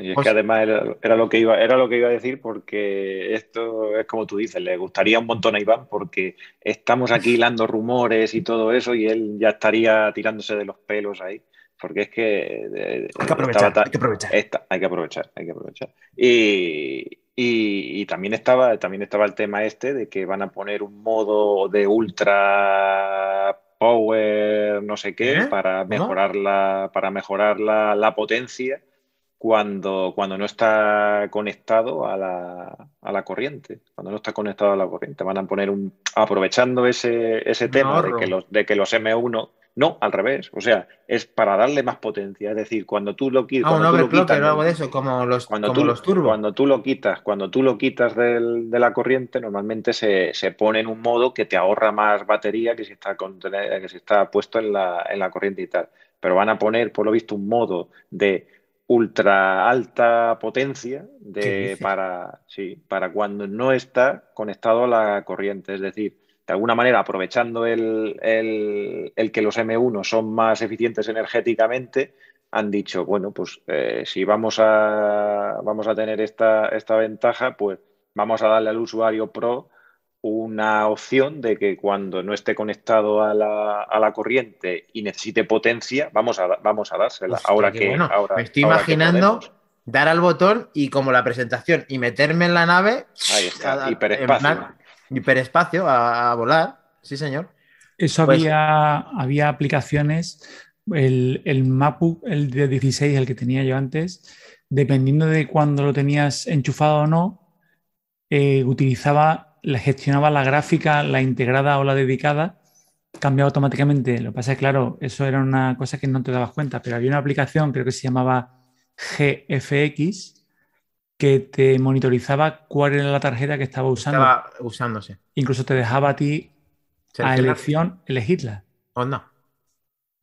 y es que además era, lo que iba, era lo que iba a decir porque esto es como tú dices, le gustaría un montón a Iván porque estamos aquí hilando rumores y todo eso y él ya estaría tirándose de los pelos ahí. Porque es que... hay que aprovechar, hay que aprovechar. hay que aprovechar, hay que aprovechar. Y, también, estaba, también estaba el tema este de que van a poner un modo de ultra power no sé qué ¿Eh? para mejorar, la, para mejorar la, la potencia cuando, cuando no está conectado a la, a la, corriente. Cuando no está conectado a la corriente. Van a poner un. aprovechando ese, ese tema de que, los, de que los M1. No, al revés. O sea, es para darle más potencia. Es decir, cuando tú lo, quitas. Ah, un quitas, algo de eso, como los, cuando tú, los turbos. Cuando tú lo quitas, cuando tú lo quitas del, de la corriente, normalmente se, se, pone en un modo que te ahorra más batería que si está, que si está puesto en la, en la corriente y tal. Pero van a poner, por lo visto, un modo de ultra alta potencia de, para, sí, para cuando no está conectado a la corriente. Es decir, de alguna manera aprovechando el, el, que los M1 son más eficientes energéticamente, han dicho, bueno, pues eh, si vamos a, vamos a tener esta, esta ventaja, pues vamos a darle al usuario pro una opción de que cuando no esté conectado a la, a la corriente y necesite potencia, vamos a, vamos a dársela. ahora que ahora, me estoy imaginando dar al botón y como la presentación y meterme en la nave. Ahí está, hiperespacio. hiperespacio a, volar. Sí, señor. Eso pues había, había aplicaciones. El, el MacBook, el de 16, el que tenía yo antes, dependiendo de cuando lo tenías enchufado o no, eh, utilizaba le gestionaba la gráfica, la integrada o la dedicada, cambiaba automáticamente. Lo que pasa es que, claro, eso era una cosa que no te dabas cuenta, pero había una aplicación, creo que se llamaba GFX, que te monitorizaba cuál era la tarjeta que estaba usando. Estaba usándose. Incluso te dejaba a ti a elección elegirla. Onda.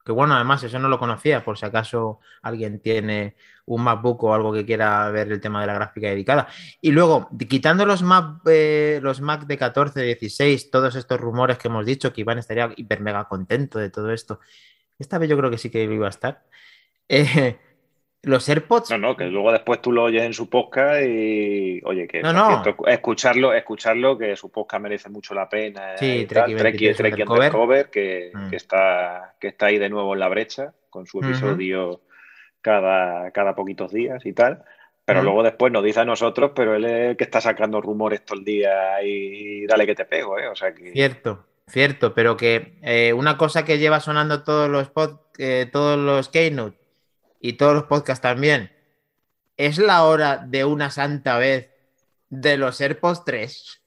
Que bueno, además, eso no lo conocía, por si acaso alguien tiene un MacBook o algo que quiera ver el tema de la gráfica dedicada. Y luego, quitando los Mac, eh, los Mac de 14, 16, todos estos rumores que hemos dicho, que Iván estaría hiper mega contento de todo esto. Esta vez yo creo que sí que iba a estar. Eh, los AirPods. No, no, que luego después tú lo oyes en su podcast y, oye, que No, no. escucharlo, escucharlo, que su podcast merece mucho la pena. Sí, y Trek tal. y Trek y- 23 Trek y Undercover. Que, Mm. que está, que está ahí de nuevo en la brecha con su episodio cada, cada poquitos días y tal. Pero luego después nos dice a nosotros, pero él es el que está sacando rumores todo el día y dale que te pego, ¿eh? O sea que. Cierto, cierto, pero que eh, una cosa que lleva sonando todos los pod- eh, todos los Keynote y todos los podcasts también, es la hora de una santa vez de los AirPods 3.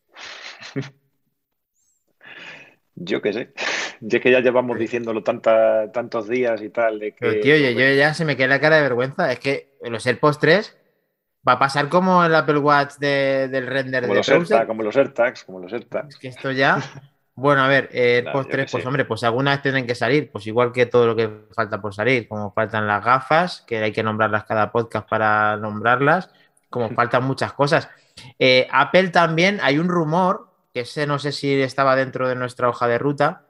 Yo qué sé. Y es que ya llevamos diciéndolo tanta- tantos días y tal. De que, Pero tío, yo, yo ya se me queda la cara de vergüenza. Es que los AirPods 3 va a pasar como el Apple Watch de- del render como, de los. AirTags, como los AirTags, como los AirTags. Es que esto ya. Bueno, a ver, eh, Claro, AirPods yo 3, qué pues sé. hombre, pues alguna vez tienen que salir, pues igual que todo lo que falta por salir, como faltan las gafas, que hay que nombrarlas cada podcast para nombrarlas, como faltan muchas cosas. Eh, Apple también, hay un rumor, que ese no sé si estaba dentro de nuestra hoja de ruta,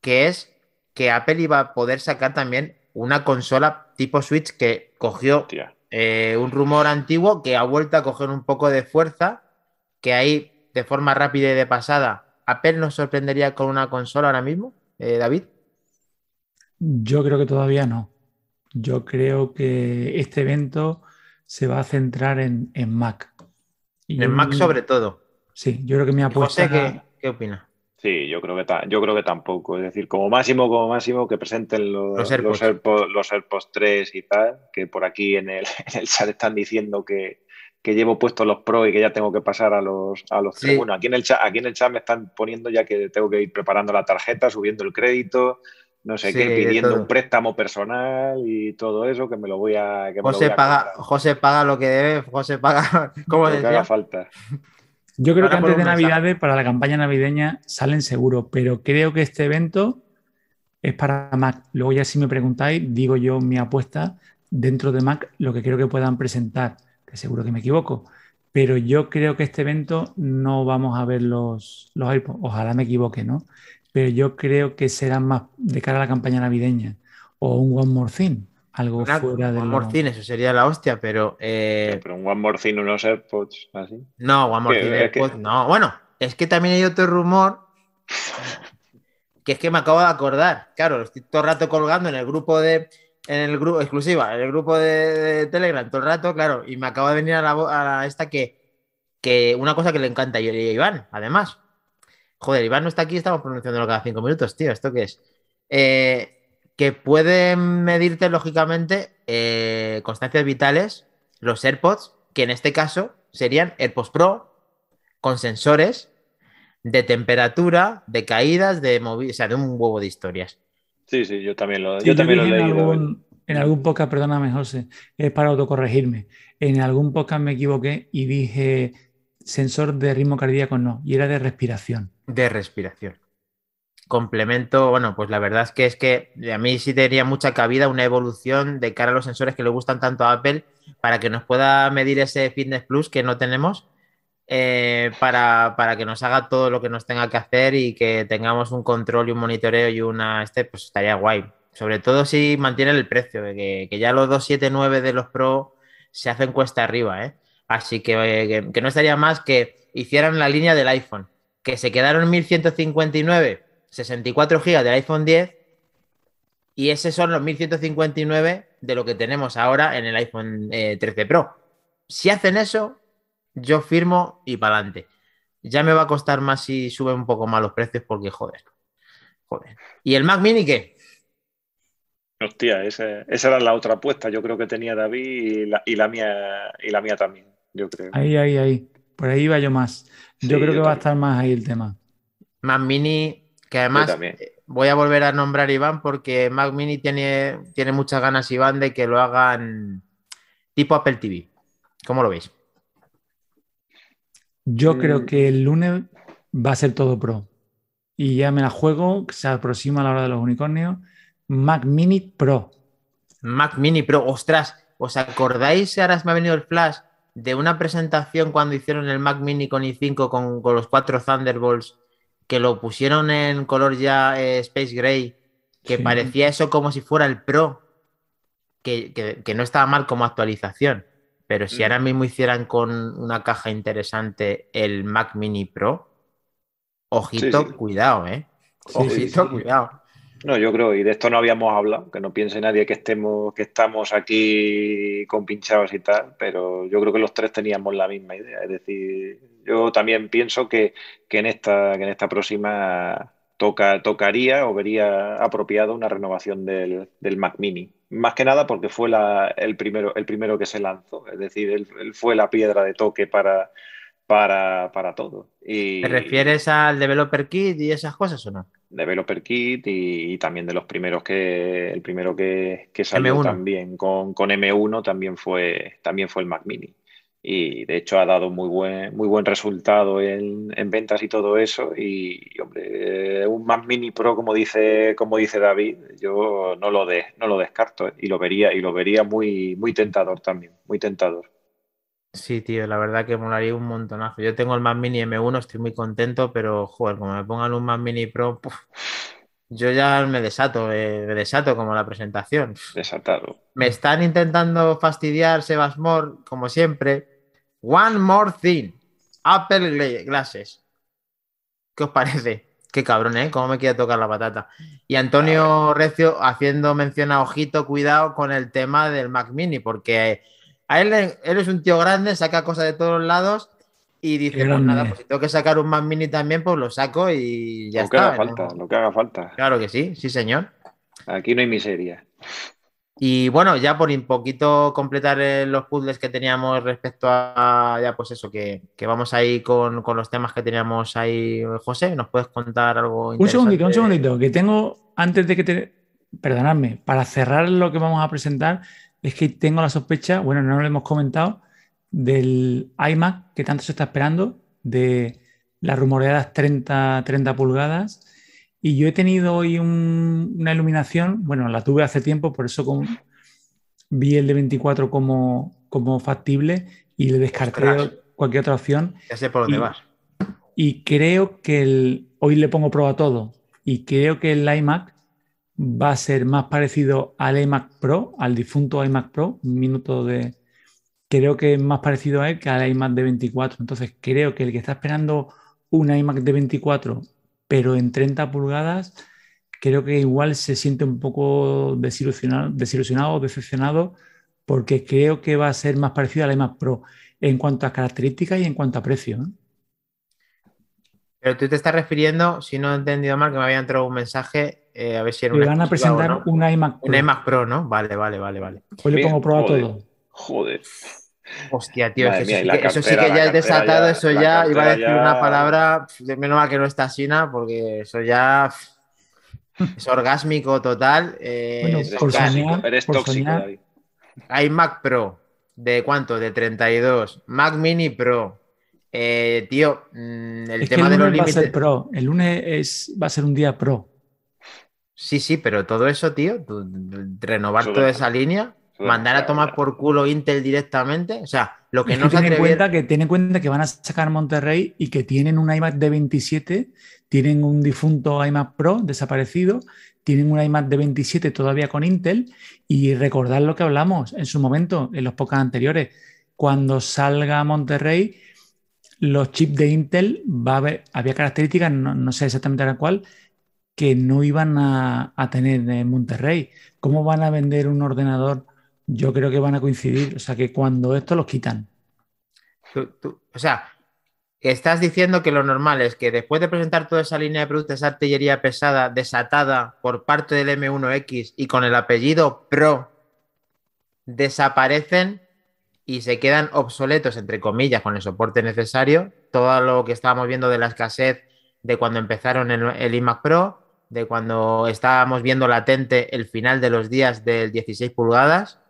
que es que Apple iba a poder sacar también una consola tipo Switch que cogió eh, un rumor antiguo que ha vuelto a coger un poco de fuerza, que ahí de forma rápida y de pasada, Apple nos sorprendería con una consola ahora mismo, eh, David. Yo creo que todavía no. Yo creo que este evento se va a centrar en, en Mac. Y En Mac sobre todo. Sí, yo creo que mi apuesta. José, ¿qué, qué opina? Sí, yo creo que yo creo que tampoco. Es decir, como máximo, como máximo, que presenten los, Los los, AirPods. Los AirPods 3 y tal, que por aquí en el, en el chat están diciendo que, que llevo puestos los Pro y que ya tengo que pasar a los, a los 3. Sí. Bueno, aquí en, el chat, aquí en el chat me están poniendo ya que tengo que ir preparando la tarjeta, subiendo el crédito, no sé Sí, qué, pidiendo un préstamo personal y todo eso, que me lo voy a. Que me lo José voy a paga, comprar, José paga lo que debe, José paga, como lo que haga decía. falta. Yo creo Ahora que antes de. Navidades, para la campaña navideña, salen seguro, pero creo que este evento es para Mac. Luego ya si me preguntáis, digo yo mi apuesta dentro de Mac, lo que creo que puedan presentar, que seguro que me equivoco, pero yo creo que este evento no vamos a ver los, los iPods. Ojalá me equivoque, ¿no? Pero yo creo que será más de cara a la campaña navideña o un One More Thing, algo Una- fuera de One More Thing, eso sería la hostia, pero eh, Pero un One More Thing, unos AirPods así. no, One More Thing, que- no. Bueno, es que también hay otro rumor que es que me acabo de acordar. Claro, lo estoy todo el rato colgando en el grupo de. En el grupo exclusiva, en el grupo de, de Telegram, todo el rato, claro, y me acaba de venir a la, a la- esta que, que una cosa que le encanta a Iván, además. Joder, Iván no está aquí, estamos pronunciándolo cada cinco minutos, tío. ¿Esto qué es? Eh, que pueden medirte, lógicamente, eh, constancias vitales, los AirPods, que en este caso serían AirPods Pro, con sensores de temperatura, de caídas, de o sea, de un huevo de historias. Sí, sí, yo también lo, Sí, yo también lo he dije en leído. algún, en algún podcast, perdóname, José, es para autocorregirme. En algún podcast me equivoqué y dije sensor de ritmo cardíaco no, y era de respiración. de respiración. Complemento, bueno, pues la verdad es que es que a mí sí tenía mucha cabida una evolución de cara a los sensores que le gustan tanto a Apple para que nos pueda medir ese Fitness Plus que no tenemos, eh, para, para que nos haga todo lo que nos tenga que hacer y que tengamos un control y un monitoreo y una, este, pues estaría guay. Sobre todo si mantienen el precio, que, que ya los 279 de los Pro se hacen cuesta arriba, ¿eh? Así que, eh, que no estaría más que hicieran la línea del iPhone, que se quedaron 1159, 64 GB del iPhone 10 y esos son los 1159 de lo que tenemos ahora en el iPhone eh, 13 Pro. Si hacen eso, yo firmo y para adelante. Ya me va a costar más si suben un poco más los precios porque joder. Joder. ¿Y el Mac Mini qué? Hostia, esa, esa era la otra apuesta, yo creo que tenía David y la, y la mía y la mía también, yo creo. Ahí, ahí, ahí. Por ahí iba yo más. Yo Sí, creo que yo va a estar más ahí el tema. Mac Mini, que además eh, voy a volver a nombrar a Iván porque Mac Mini tiene, tiene muchas ganas, Iván, de que lo hagan tipo Apple TV. ¿Cómo lo veis? Yo Mm. creo que el lunes va a ser todo pro. y ya me la juego, se aproxima a la hora de los unicornios. Mac Mini Pro. Mac Mini Pro, ostras, ¿os acordáis? Ahora me ha venido el flash de una presentación cuando hicieron el Mac Mini con i5 con, con los cuatro Thunderbolts, que lo pusieron en color ya eh, Space Gray, que Sí. parecía eso como si fuera el Pro, que, que- que no estaba mal como actualización. Pero si Mm. ahora mismo hicieran con una caja interesante el Mac Mini Pro, ojito, Sí, sí. cuidado, ¿eh? Ojito, cuidado. No, yo creo, y de esto no habíamos hablado, que no piense nadie que estemos, que estamos aquí compinchados y tal, pero yo creo que los tres teníamos la misma idea. Es decir, yo también pienso que, que en esta, que en esta próxima toca, tocaría o vería apropiado una renovación del, del Mac Mini. Más que nada porque fue la- el primero, el primero que se lanzó. Es decir, él, él fue la piedra de toque para, para, para todo. Y, ¿Te refieres al Developer Kit y esas cosas o no? Developer Kit y, y también de los primeros que el primero que, que salió M1. también con, con M1 también fue, también fue el Mac Mini. Y de hecho ha dado muy buen, muy buen resultado en, en ventas y todo eso. Y hombre, eh, un Mac Mini Pro, como dice, como dice David, yo no lo, de, no lo descarto ¿eh? y lo vería, y lo vería muy, muy tentador también, muy tentador. Sí, tío, la verdad que molaría un montonazo. Yo tengo el Mac Mini M1, estoy muy contento, pero joder, como me pongan un Mac Mini Pro, puf, yo ya me desato, eh, me desato como la presentación. Desatado. Me están intentando fastidiar Sebasmore, como siempre. One more thing. Apple Gla- Glasses. ¿Qué os parece? Qué cabrón, ¿eh? Cómo me quiere tocar la patata. Y Antonio Recio haciendo mención a ojito, cuidado con el tema del Mac Mini, porque a él, él es un tío grande, saca cosas de todos lados y dice, pues nada, pues si tengo que sacar un Mac Mini también, pues lo saco y ya lo que está. haga ¿no? falta, lo que haga falta. Claro que sí, sí, señor. Aquí no hay miseria. Y bueno, ya por un poquito completar eh, los puzzles que teníamos respecto a, ya pues eso, que, que vamos ahí con, con los temas que teníamos ahí, José, ¿nos puedes contar algo Un segundito, un segundito, que tengo, antes de que te... Perdonadme, para cerrar lo que vamos a presentar, es que tengo la sospecha, bueno, no lo hemos comentado, del iMac que tanto se está esperando, de las rumoreadas 30, 30 pulgadas. Y yo he tenido hoy un- una iluminación, bueno, la tuve hace tiempo, por eso con- vi el de 24 como, como factible y le descarté Ostras. cualquier otra opción. Ya sé por dónde Y- vas. Y creo que el, hoy le pongo prueba a todo. Y creo que el iMac va a ser más parecido al iMac Pro, al difunto iMac Pro. Un minuto de. Creo que es más parecido a él que al iMac de 24. Entonces creo que el que está esperando un iMac de 24, pero en 30 pulgadas, creo que igual se siente un poco desilusionado, desilusionado o decepcionado, porque creo que va a ser más parecido al iMac Pro en cuanto a características y en cuanto a precio. ¿eh? Pero tú te estás refiriendo, si no he entendido mal, que me había entrado un mensaje, eh, a ver si era una van a presentar no. un iMac Pro. Un iMac Pro, ¿no? Vale, vale, vale, vale. Hoy le pongo prueba a joder. todo. Joder. Hostia, tío, Madre es que mía, eso, sí que, eso sí cartera, que la ya es desatado, ya- eso ya, iba a decir ya- una palabra, de menos mal que no está Sina, porque eso ya es orgásmico total. eh, Bueno, es por soñar- eres por tóxico. David. iMac Pro, ¿de cuánto? De 32. Mac Mini Pro. Eh, tío, mm, el Es que tema el de los lunes va a ser límites. pro. El lunes es, va a ser un día pro. Sí, sí, pero todo eso, tío, tú- renovar toda esa línea, mandar a tomar por culo Intel directamente, o sea, lo que Es no que se ten en atrevieron. cuenta que ten en cuenta que van a sacar Monterrey y que tienen un iMac de 27, tienen un difunto iMac Pro desaparecido, tienen un iMac de 27 todavía con Intel y recordad lo que hablamos en su momento, en los podcasts anteriores, cuando salga Monterrey, los chips de Intel va a haber, había características, no, no sé exactamente ahora cuál, que no iban a, a tener en Monterrey. ¿Cómo van a vender un ordenador? Yo creo que van a coincidir, o sea que cuando esto los quitan. O sea, estás diciendo que lo normal es que después de presentar toda esa línea de productos, esa artillería pesada desatada por parte del M1X y con el apellido Pro, desaparecen y se quedan obsoletos, entre comillas, con el soporte necesario. Todo lo que estábamos viendo de la escasez de cuando empezaron el, el iMac Pro, de cuando estábamos viendo latente el final de los días del 16 pulgadas,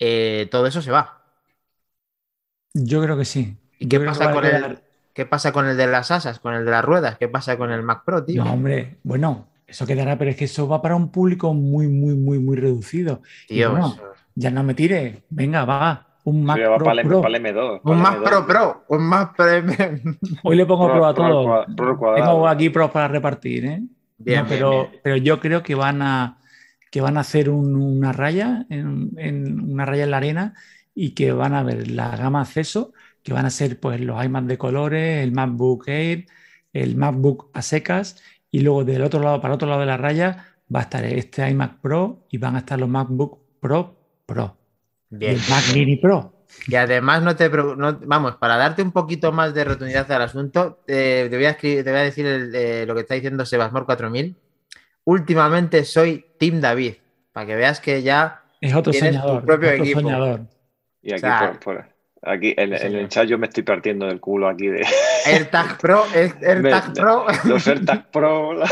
eh, todo eso se va. Yo creo que sí. ¿Y qué pasa con el- ¿Qué pasa con el de las asas, con el de las ruedas? ¿Qué pasa con el Mac Pro, tío? No, hombre, bueno, eso quedará, pero es que eso va para un público muy, muy, muy, muy reducido. Y Tío, bueno, ya no me tires, venga, va, un Mac Pro, para, el, Pro. para el M2. para Un Mac M2. Pro Pro, un Mac Pro. Hoy le pongo Pro- Pro a todo. Tengo aquí pros para repartir, ¿eh? Bien, No, bien, pero, bien. pero yo creo que van a, que van a hacer un- una raya, en, en- una raya en la arena y que van a ver la gama acceso, que van a ser pues los iMac de colores, el MacBook Air, el MacBook a secas y luego del otro lado, para el otro lado de la raya va a estar este iMac Pro y van a estar los MacBook Pro Pro y Bien. el Mac Mini Pro. Y además no te no- vamos, para darte un poquito más de rotundidad al asunto, eh, te, voy a escribir- te voy a decir el- eh, lo que está diciendo Sebasmor 4000. Últimamente soy Team David, para que veas que ya Es otro Tienes tu soñador, propio otro equipo. soñador. Y aquí, O sea, por, por- aquí en, el chat yo me estoy partiendo del culo aquí de AirTag Pro, Air- AirTag Me- Pro. los AirTag Pro. la-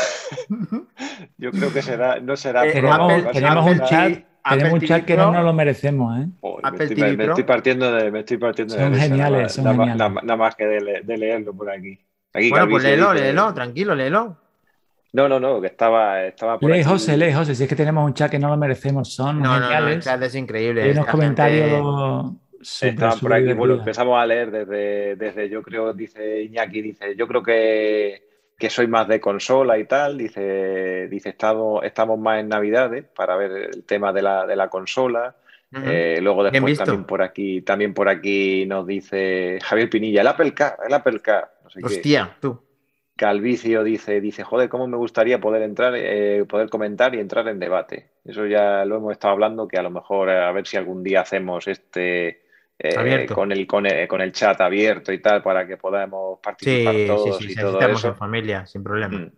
Yo creo que será, no será Eh, Pro, Tenemos, Apple- un chat, Apple tenemos un chat que no nos lo merecemos, ¿eh? Me estoy, TV me Pro. estoy partiendo de, me estoy partiendo de Son risa, geniales, nada, más- son nada más- geniales. nada- nada más que de, le- de leerlo por aquí. Aquí Bueno, pues léelo, dice- léelo, tranquilo, léelo. No, no, no, que estaba, estaba por Lee, aquí. José, lee, José, si es que tenemos un chat que no lo merecemos, son No, no, no, el geniales. chat es increíble. Hay unos esta comentarios Estaban por aquí, bueno, empezamos a leer desde, desde, yo creo, dice Iñaki, dice, yo creo que, que soy más de consola y tal, dice, dice estamos, estamos más en Navidades para ver el tema de la, de la consola. Eh, luego después visto. también por aquí, también por aquí nos dice Javier Pinilla, el Apple Car, el Apple Car, no sé qué. Hostia, tú. Calvicio dice, dice, joder, cómo me gustaría poder entrar, eh, poder comentar y entrar en debate. Eso ya lo hemos estado hablando, que a lo mejor eh, a ver si algún día hacemos este eh, con el, con el con el chat abierto y tal para que podamos participar sí, todos sí, y sí, todo estamos eso. en familia, sin problema. Mm.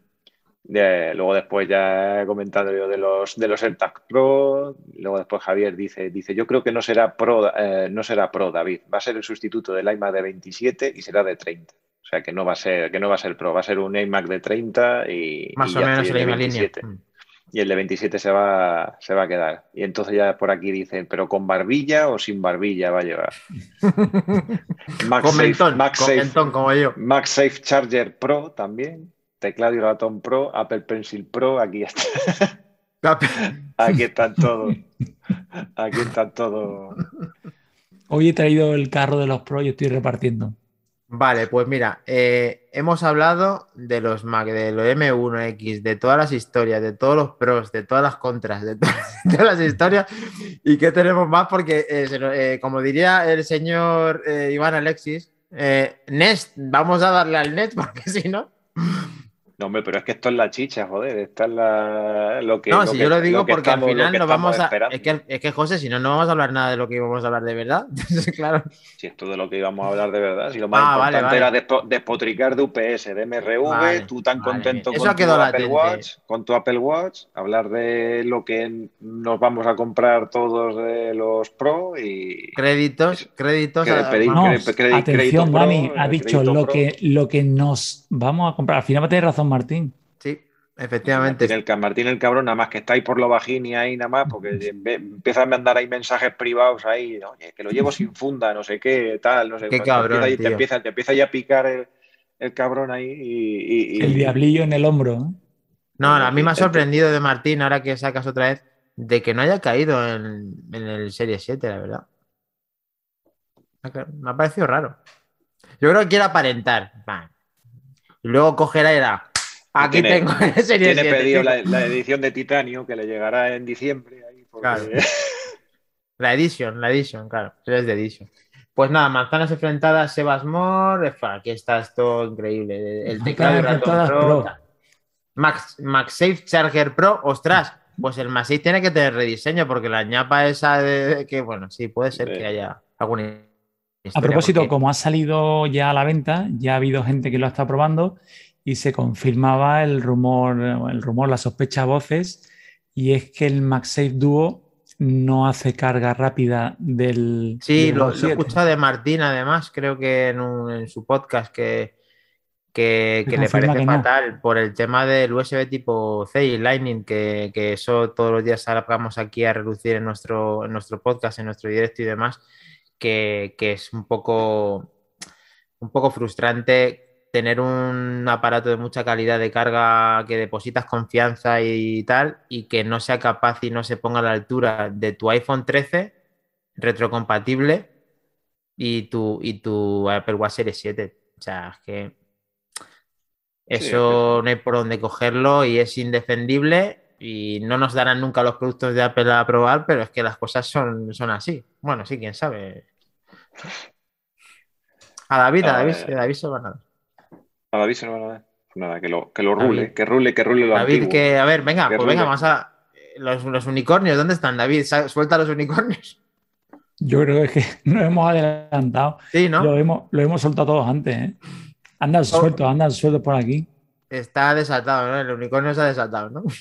Eh, luego después ya comentando yo de los de los AirTag Pro, luego después Javier dice, dice yo creo que no será Pro, no será Pro David, va a ser el sustituto del iMac de 27 y será de 30. O sea que no va a ser, que no va a ser Pro, va a ser un iMac de 30 y, Más y o ya menos está, en y la el misma de línea. 27. Mm. Y el de 27 se va, se va a quedar. Y entonces ya por aquí dicen, ¿pero con barbilla o sin barbilla va a llevar? Como yo. MagSafe Charger Pro también. Teclado y ratón Pro, Apple Pencil Pro, aquí está. Aquí están todos. Aquí están todos. Hoy he traído el carro de los Pro y estoy repartiendo. Vale, pues mira, eh, hemos hablado de los Mac, de los M1X, de todas las historias, de todos los pros, de todas las contras, de todas, las historias. ¿Y qué tenemos más? Porque, eh, eh, como diría el señor Iván Alexis, Nest, vamos a darle al Nest porque si no. No, hombre, pero es que esto es la chicha, joder. Esta es la, lo que. No, lo si que- yo lo digo que porque estamos- al final no vamos a. Es que, es que, José, si no, no vamos a hablar nada de lo que íbamos a hablar de verdad. Entonces, claro. Si esto de lo que íbamos a hablar de verdad, si lo más Ah, importante vale. era despo- despotricar de UPS, de MRV, Vale, tú tan vale, contento con Eso tu Apple. Watch, con tu Apple Watch, hablar de lo que nos vamos a comprar todos de los Pro y Créditos, créditos. Que a- pedí- No, cre- cre- crédito atención, Pro, Dani, ha eh, dicho lo Pro. que, lo que nos vamos a comprar. Al final va a tener razón Martín. Sí, efectivamente. Martín el, ca- Martín el cabrón, nada más que está ahí por lo bajín y ahí nada más, porque ve- empieza a mandar ahí mensajes privados ahí, oye, que lo llevo sin funda, no sé qué, tal, no sé Qué cabrón, Empieza te, tío. empieza, te empieza ya a picar el, el cabrón ahí y... y- y- El diablillo en el hombro. ¿eh? No, a mí me ha Ent- sorprendido de Martín, ahora que sacas otra vez, de que no haya caído en, en el Serie 7, la verdad. Me ha parecido raro. Yo creo que quiere aparentar. Luego cogerá y era. Aquí Tiene- tengo Tiene 7. pedido chico". la, la edición de Titanio que le llegará en diciembre. Ahí porque- Claro. La edition, la edition, claro. Es de edition. Pues nada, manzanas enfrentadas, Sebasmore. Efa, Aquí está esto increíble. El teclado y Manzanas ratón Pro. Pro. Max, MagSafe Charger Pro, ostras, pues el MagSafe tiene que tener rediseño porque la ñapa esa de que, bueno, sí, puede ser Sí. que haya alguna A historia, propósito, porque- como ha salido ya a la venta, ya ha habido gente que lo está probando y se confirmaba el rumor, el rumor, la sospecha a voces, y es que el MagSafe Duo no hace carga rápida del. Sí, del lo, lo he 7. escuchado de Martín, además, creo que en, un- en su podcast que, que, le parece que no. fatal por el tema del USB tipo C y Lightning, que, que eso todos los días sacamos aquí a relucir en nuestro, en nuestro podcast, en nuestro directo y demás, que, que es un poco un poco frustrante tener un aparato de mucha calidad de carga que depositas confianza y tal, y que no sea capaz y no se ponga a la altura de tu iPhone 13 retrocompatible y tu, y tu Apple Watch Series 7. O sea, es que eso no hay por dónde cogerlo y es indefendible y no nos darán nunca los productos de Apple a probar, pero es que las cosas son, son así. Bueno, sí, quién sabe. A David, a David, a David se van a dar. A David se lo van a dar. Pues nada, que lo, que lo rule, que rule, que rule lo David, que, a ver, venga, pues venga, vamos a. Los, los, unicornios, ¿dónde están, David? Suelta los unicornios. Yo creo que nos hemos adelantado. Sí, ¿no? Lo hemos, lo hemos soltado todos antes, ¿eh? Andan sueltos, andan sueltos por aquí. Está desatado, ¿no? El unicornio se ha desatado, ¿no?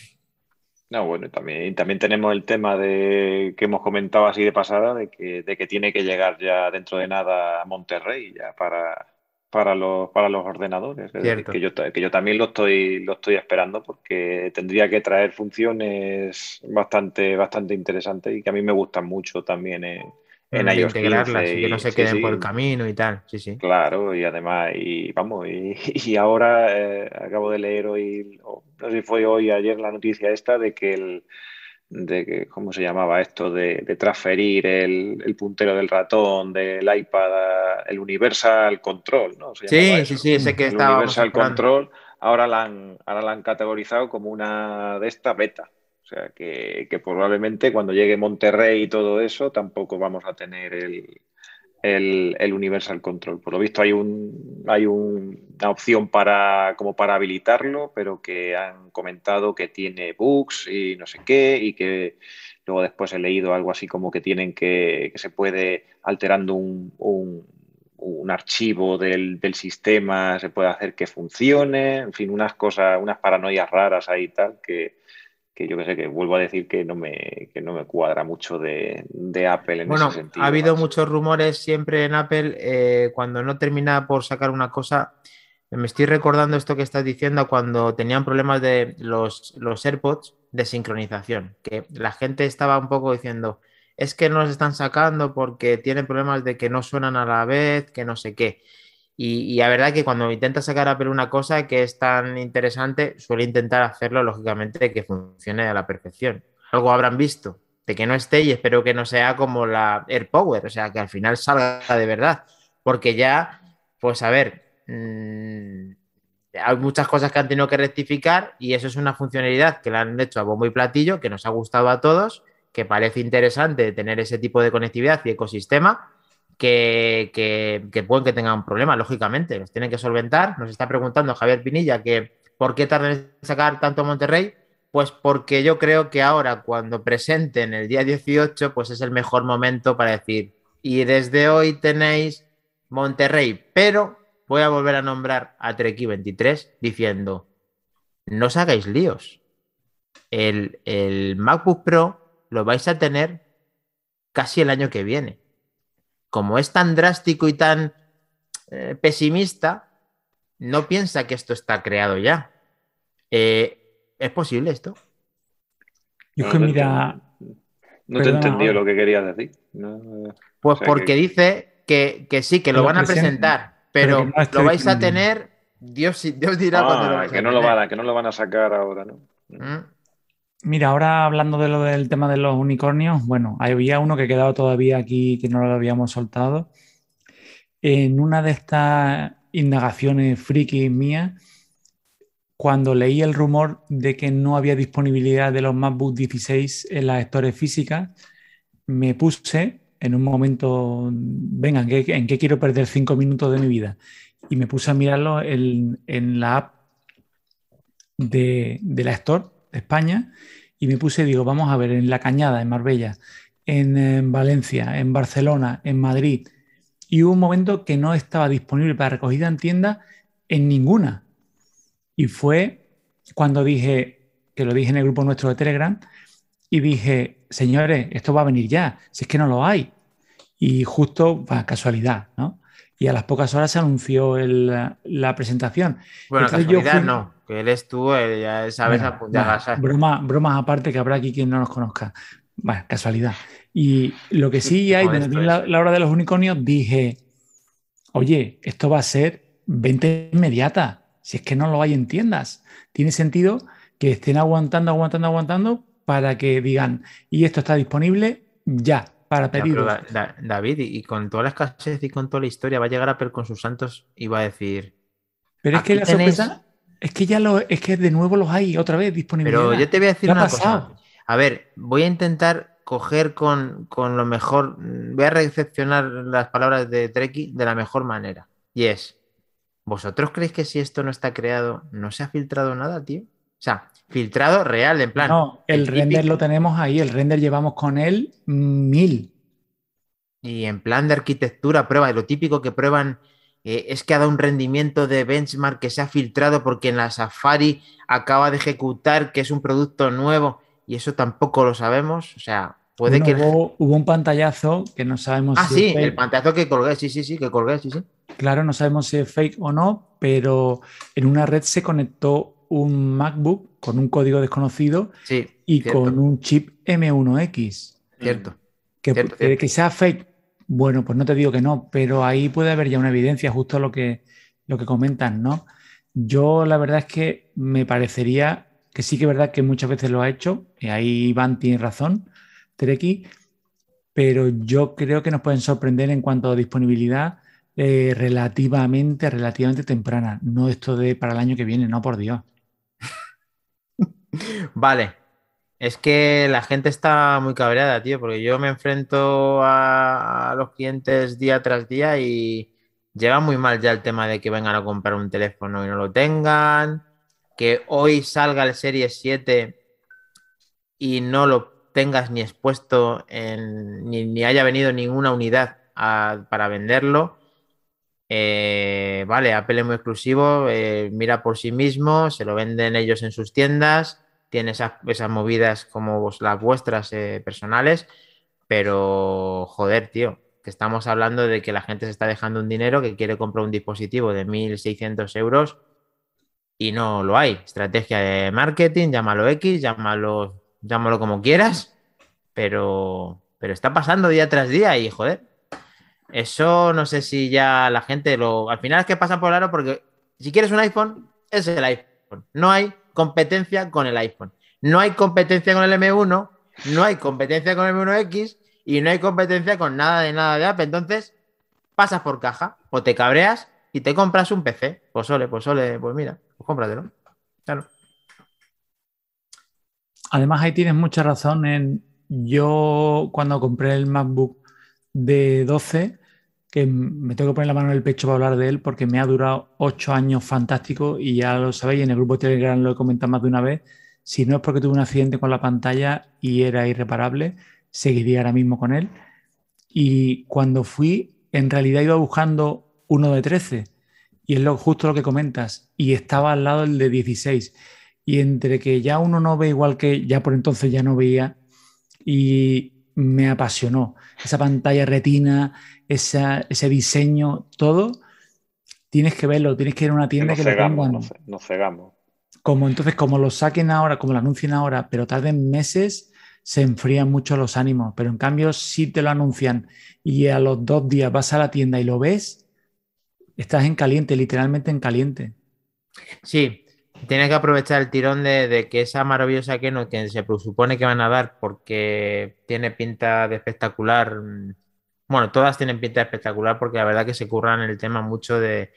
No, bueno, también, también tenemos el tema de que hemos comentado así de pasada, de que, de que tiene que llegar ya dentro de nada a Monterrey ya para, para, los, para los ordenadores. Que yo, que yo también lo estoy, lo estoy esperando porque tendría que traer funciones bastante, bastante interesantes y que a mí me gustan mucho también en, en iOS integrarlas y que no se queden por el camino y tal, sí, sí. Claro, y además, y vamos, y, ahora eh, acabo de leer hoy, no sé si fue hoy ayer la noticia esta de que el, de que, ¿cómo se llamaba esto? De, transferir el, puntero del ratón del iPad, el Universal Control, ¿no? sí, sí, sí, ese que el Universal Control, ahora la, han, ahora la han categorizado como una de estas beta. O sea, que, probablemente cuando llegue Monterrey y todo eso, tampoco vamos a tener el, Universal Control. Por lo visto hay un hay una opción para como para habilitarlo, pero que han comentado que tiene bugs y no sé qué, y que luego después he leído algo así como que tienen que, que se puede alterando un, un, archivo del, del, sistema, se puede hacer que funcione, en fin, unas cosas, unas paranoias raras ahí y tal que que yo que sé, que vuelvo a decir que no me, no me cuadra mucho de, Apple en ese sentido. Ha habido muchos rumores siempre en Apple eh, cuando no termina por sacar una cosa. Me estoy recordando esto que estás diciendo cuando tenían problemas de los, los AirPods de sincronización, que la gente estaba un poco diciendo, es que no los están sacando porque tienen problemas de que no suenan a la vez, que no sé qué. Y, la verdad que cuando intenta sacar a Apple una cosa que es tan interesante, suele intentar hacerlo, lógicamente, que funcione a la perfección. Algo habrán visto de que no esté y espero que no sea como la AirPower, o sea, que al final salga de verdad. Porque ya, pues a ver, mm, hay muchas cosas que han tenido que rectificar y eso es una funcionalidad que le han hecho a bombo y platillo, que nos ha gustado a todos, que parece interesante tener ese tipo de conectividad y ecosistema que, pueden que tengan problemas, lógicamente, los tienen que solventar. Nos está preguntando Javier Pinilla que por qué tardan en sacar tanto Monterrey. Pues porque yo creo que ahora, cuando presenten el día 18, pues es el mejor momento para decir, y desde hoy tenéis Monterrey, pero voy a volver a nombrar a Treki 23 diciendo, no os hagáis líos. El, el MacBook Pro lo vais a tener casi el año que viene como es tan drástico y tan eh, pesimista, no piensa que esto está creado ya. Eh, ¿Es posible esto? Yo que mira. No te he entendido lo que querías decir. pues porque dice que, sí, que lo, van a presentar, pero, lo vais a tener. Dios, Dios dirá cuando lo que no Lo van a, que no lo van a sacar ahora, ¿no? ¿Mm? Mira, ahora hablando de lo del tema de los unicornios, bueno, había uno que quedaba todavía aquí que no lo habíamos soltado. En una de estas indagaciones friki mías, cuando leí el rumor de que no había disponibilidad de los MacBook 16 en las stores físicas, me puse en un momento, venga, ¿en qué, quiero perder cinco minutos de mi vida? Y me puse a mirarlo en, la app de la Store España y me puse, digo, vamos a ver, en La Cañada, en Marbella, en, Valencia, en Barcelona, en Madrid, y hubo un momento que no estaba disponible para recogida en tienda en ninguna. Y fue cuando dije, que lo dije en el grupo nuestro de Telegram, y dije, señores, esto va a venir ya, si es que no lo hay. Y justo, va casualidad, ¿no? Y a las pocas horas se anunció la presentación. Bueno, casualidad no que él estuvo, ya sabes, broma, bromas aparte que habrá aquí quien no nos conozca. Bueno, casualidad. Y lo que sí hay, la, hora de los unicornios, dije, oye, esto va a ser venta inmediata. Si es que no lo hay en tiendas. Tiene sentido que estén aguantando, aguantando, aguantando para que digan, y esto está disponible ya, para pedidos. David, y con toda la escasez y con toda la historia, va a llegar Apple con sus santos y va a decir. Pero es que la sorpresa es que ya lo, es que de nuevo los hay otra vez disponibles. Pero yo te voy a decir una cosa. A ver, voy a intentar coger con, lo mejor, voy a recepcionar las palabras de Treki de la mejor manera. Y es, ¿vosotros creéis que si esto no está creado, no se ha filtrado nada, tío? O sea, filtrado real, en plan. No, el, render lo tenemos ahí, el render llevamos con él mil. Y en plan de arquitectura, prueba, lo típico que prueban eh, es que ha dado un rendimiento de benchmark que se ha filtrado porque en la Safari acaba de ejecutar que es un producto nuevo y eso tampoco lo sabemos. O sea, puede que. Hubo, un pantallazo que no sabemos ah, sí, el pantallazo que colgué, sí, sí, sí, que colgué, sí, sí. Claro, no sabemos si es fake o no, pero en una red se conectó un MacBook con un código desconocido y con un chip M1X. Cierto. Que, que sea fake, bueno, pues no te digo que no, pero ahí puede haber ya una evidencia, justo lo que, lo que comentan, ¿no? Yo la verdad es que me parecería que sí que es verdad que muchas veces lo ha hecho, y ahí Iván tiene razón, Treki, pero yo creo que nos pueden sorprender en cuanto a disponibilidad eh, relativamente, relativamente temprana, no esto de para el año que viene, no por Dios. Vale, es que la gente está muy cabreada, tío, porque yo me enfrento a, los clientes día tras día y lleva muy mal ya el tema de que vengan a comprar un teléfono y no lo tengan, que hoy salga el Serie 7 y no lo tengas ni expuesto ni, haya venido ninguna unidad para venderlo. Eh, vale, Apple es muy exclusivo, eh, mira por sí mismo, se lo venden ellos en sus tiendas tiene esas, movidas como las vuestras eh, personales, pero joder, tío, que estamos hablando de que la gente se está dejando un dinero que quiere comprar un dispositivo de 1.600 euros y no lo hay. Estrategia de marketing, llámalo X, llámalo, llámalo como quieras, pero, pero está pasando día tras día y joder. Eso no sé si ya la gente lo. Al final es que pasa por aro porque si quieres un iPhone, es el iPhone. No hay competencia con el iPhone. No hay competencia con el M1, no hay competencia con el M1X y no hay competencia con nada de nada de Apple. Entonces, pasas por caja o te cabreas y te compras un PC. Pues ole, pues ole, pues mira, pues cómpratelo. Claro. Además, ahí tienes mucha razón en yo cuando compré el MacBook de 12 que me tengo que poner la mano en el pecho para hablar de él porque me ha durado ocho años fantástico y ya lo sabéis, en el grupo Telegram lo he comentado más de una vez. Si no es porque tuve un accidente con la pantalla y era irreparable, seguiría ahora mismo con él. Y cuando fui, en realidad iba buscando uno de 13 y es lo, justo lo que comentas y estaba al lado el de 16. Y entre que ya uno no ve igual que ya por entonces ya no veía y me apasionó. Esa pantalla retina, ese diseño, todo, tienes que verlo, tienes que ir a una tienda que, lo pongan. Nos, cegamos. Como entonces, como lo saquen ahora, como lo anuncien ahora, pero tarden meses, se enfrían mucho los ánimos. Pero en cambio, si te lo anuncian y a los dos días vas a la tienda y lo ves, estás en caliente, literalmente en caliente. Sí, Tienes que aprovechar el tirón de, que esa maravillosa que no, que se presupone que van a dar porque tiene pinta de espectacular. Mm, bueno, todas tienen pinta de espectacular porque la verdad que se curran el tema mucho de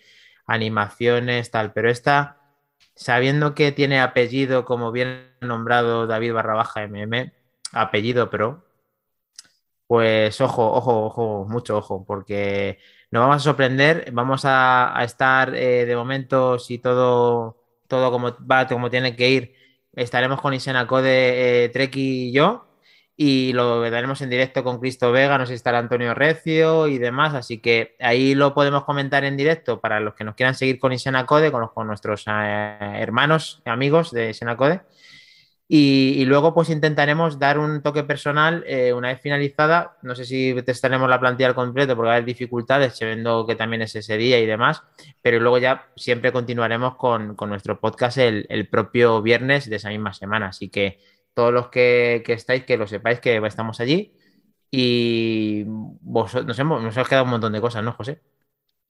animaciones, tal, pero esta, sabiendo que tiene apellido, como bien nombrado David barra baja MM, apellido pro, pues ojo, ojo, ojo, mucho ojo, porque nos vamos a sorprender, vamos a, estar eh, de momento, si todo todo como va, como tiene que ir. Estaremos con Isena Code, eh, Treki y yo. Y lo veremos en directo con Cristo Vega, no sé estará Antonio Recio y demás. Así que ahí lo podemos comentar en directo para los que nos quieran seguir con Isena Code, con, con nuestros eh, hermanos amigos de Isena Code. Y, luego pues intentaremos dar un toque personal eh, una vez finalizada. No sé si testaremos la plantilla al completo porque va a haber dificultades, sabiendo que también es ese día y demás. Pero luego ya siempre continuaremos con, nuestro podcast el, propio viernes de esa misma semana. Así que todos los que, estáis, que lo sepáis que estamos allí. Y nos, hemos, quedado un montón de cosas, ¿no, José?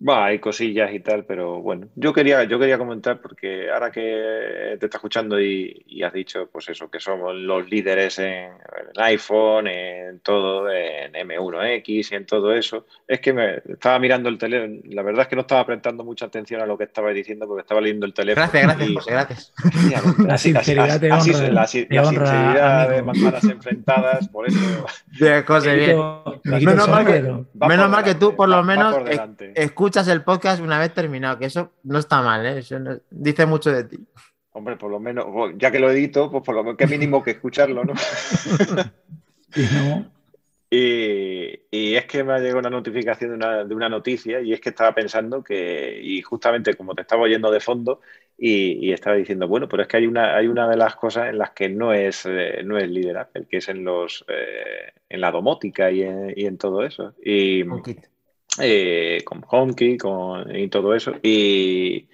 Va, hay cosillas y tal, pero bueno, yo quería, yo quería comentar porque ahora que te está escuchando y, has dicho, pues eso, que somos los líderes en, iPhone, en todo, en M1X y en todo eso, es que me estaba mirando el teléfono, la verdad es que no estaba prestando mucha atención a lo que estaba diciendo porque estaba leyendo el teléfono. Gracias, gracias, gracias. la sinceridad de la, sinceridad de manzanas enfrentadas, por eso. Menos mal que, menos mal que tú por lo menos escuchas escuchas el podcast una vez terminado, que eso no está mal, ¿eh? eso dice mucho de ti. Hombre, por lo menos, ya que lo edito, pues por lo menos, que mínimo que escucharlo, ¿no? y, es que me ha llegado una notificación de una, noticia y es que estaba pensando que, y justamente como te estaba oyendo de fondo, y, estaba diciendo, bueno, pero es que hay una, hay una de las cosas en las que no es, eh, no es líder que es en los eh, en la domótica y en, y en todo eso. Y, eh, con HomeKey con, y todo eso. Y,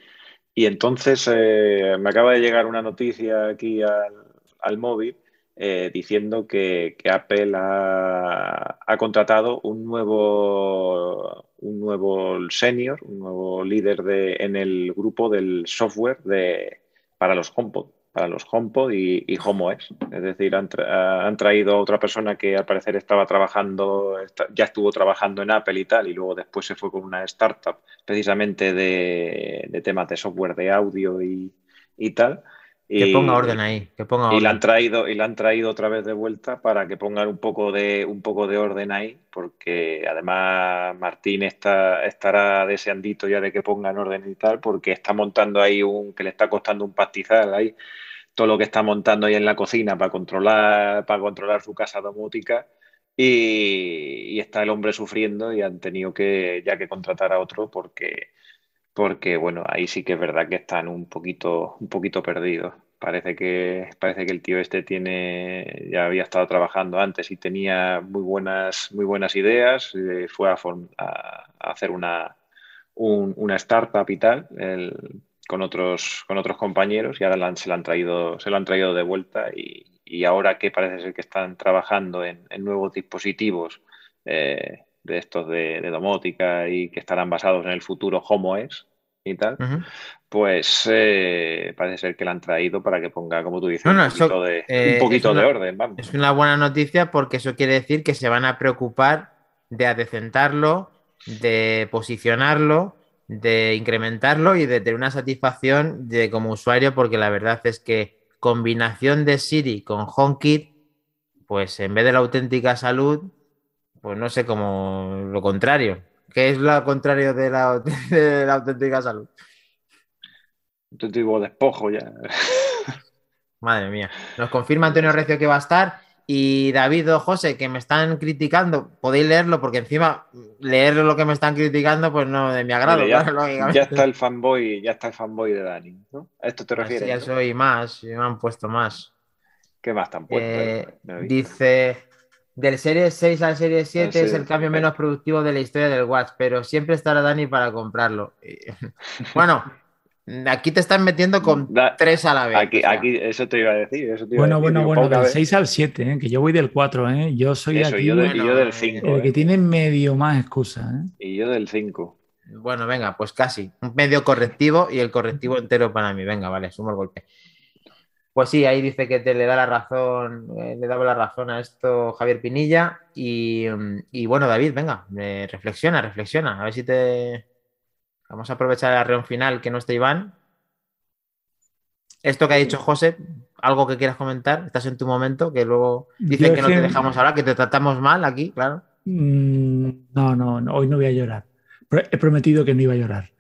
entonces eh, me acaba de llegar una noticia aquí al, móvil eh, diciendo que, Apple ha, ha, contratado un nuevo, un nuevo senior, un nuevo líder de, en el grupo del software de, para los HomePod para los HomePod y, y HomeOS. Es decir, han, traído a otra persona que al parecer estaba trabajando, ya estuvo trabajando en Apple y tal, y luego después se fue con una startup precisamente de, temas de software de audio y, tal. Que ponga orden ahí, que ponga orden. Y la han traído, y la han traído otra vez de vuelta para que pongan un poco de, un poco de orden ahí, porque además Martín está, estará deseandito ya de que pongan orden y tal, porque está montando ahí un, que le está costando un pastizal ahí, todo lo que está montando ahí en la cocina para controlar, para controlar su casa domótica. Y, está el hombre sufriendo y han tenido que ya que contratar a otro porque, porque bueno, ahí sí que es verdad que están un poquito, un poquito perdidos. Parece que, parece que el tío este tiene, ya había estado trabajando antes y tenía muy buenas, muy buenas ideas. Eh, fue a, hacer una, una startup y tal. Con otros, con otros compañeros y ahora se, lo han traído, se lo han traído de vuelta y, ahora que parece ser que están trabajando en, nuevos dispositivos eh, de estos de, domótica y que estarán basados en el futuro HomeOS y tal, pues eh, parece ser que lo han traído para que ponga, como tú dices, un poquito, de, un poquito de, orden. Es una buena noticia porque eso quiere decir que se van a preocupar de adecentarlo, de posicionarlo de incrementarlo y de tener una satisfacción de como usuario, porque la verdad es que combinación de Siri con HomeKit, pues en vez de la auténtica salud, pues no sé como lo contrario. ¿Qué es lo contrario de la, de la auténtica salud? Auténtico despojo ya. Madre mía. Nos confirma Antonio Recio que va a estar y David o José, que me están criticando, podéis leerlo porque encima leer lo que me están criticando, pues no de mi agrado. ya, está el fanboy, ya está el fanboy de Dani, ¿no? ¿A esto te refieres? ya soy más, me han puesto más. ¿Qué más te han puesto? Eh, dice, del Serie 6 al Serie 7 es el cambio menos productivo de la historia del Watch, pero siempre estará Dani para comprarlo. bueno, Aquí te están metiendo con tres a la vez. Aquí, aquí, eso te iba a decir. bueno, bueno, bueno, del 6 al 7, ¿eh? que yo voy del 4, ¿eh? Yo soy aquí, yo, del 5. El que ¿eh? tiene medio más excusa. ¿eh? Y yo del 5. Bueno, venga, pues casi. Un medio correctivo y el correctivo entero para mí. Venga, vale, sumo el golpe. Pues sí, ahí dice que te le da la razón, le daba la razón a esto Javier Pinilla. Y, y bueno, David, venga, reflexiona, reflexiona. A ver si te, Vamos a aprovechar el arreón final que no está Iván. Esto que ha dicho José, algo que quieras comentar, estás en tu momento, que luego dicen que no te dejamos hablar, que te tratamos mal aquí, claro. Mm, no, no, no, hoy no voy a llorar. He prometido que no iba a llorar.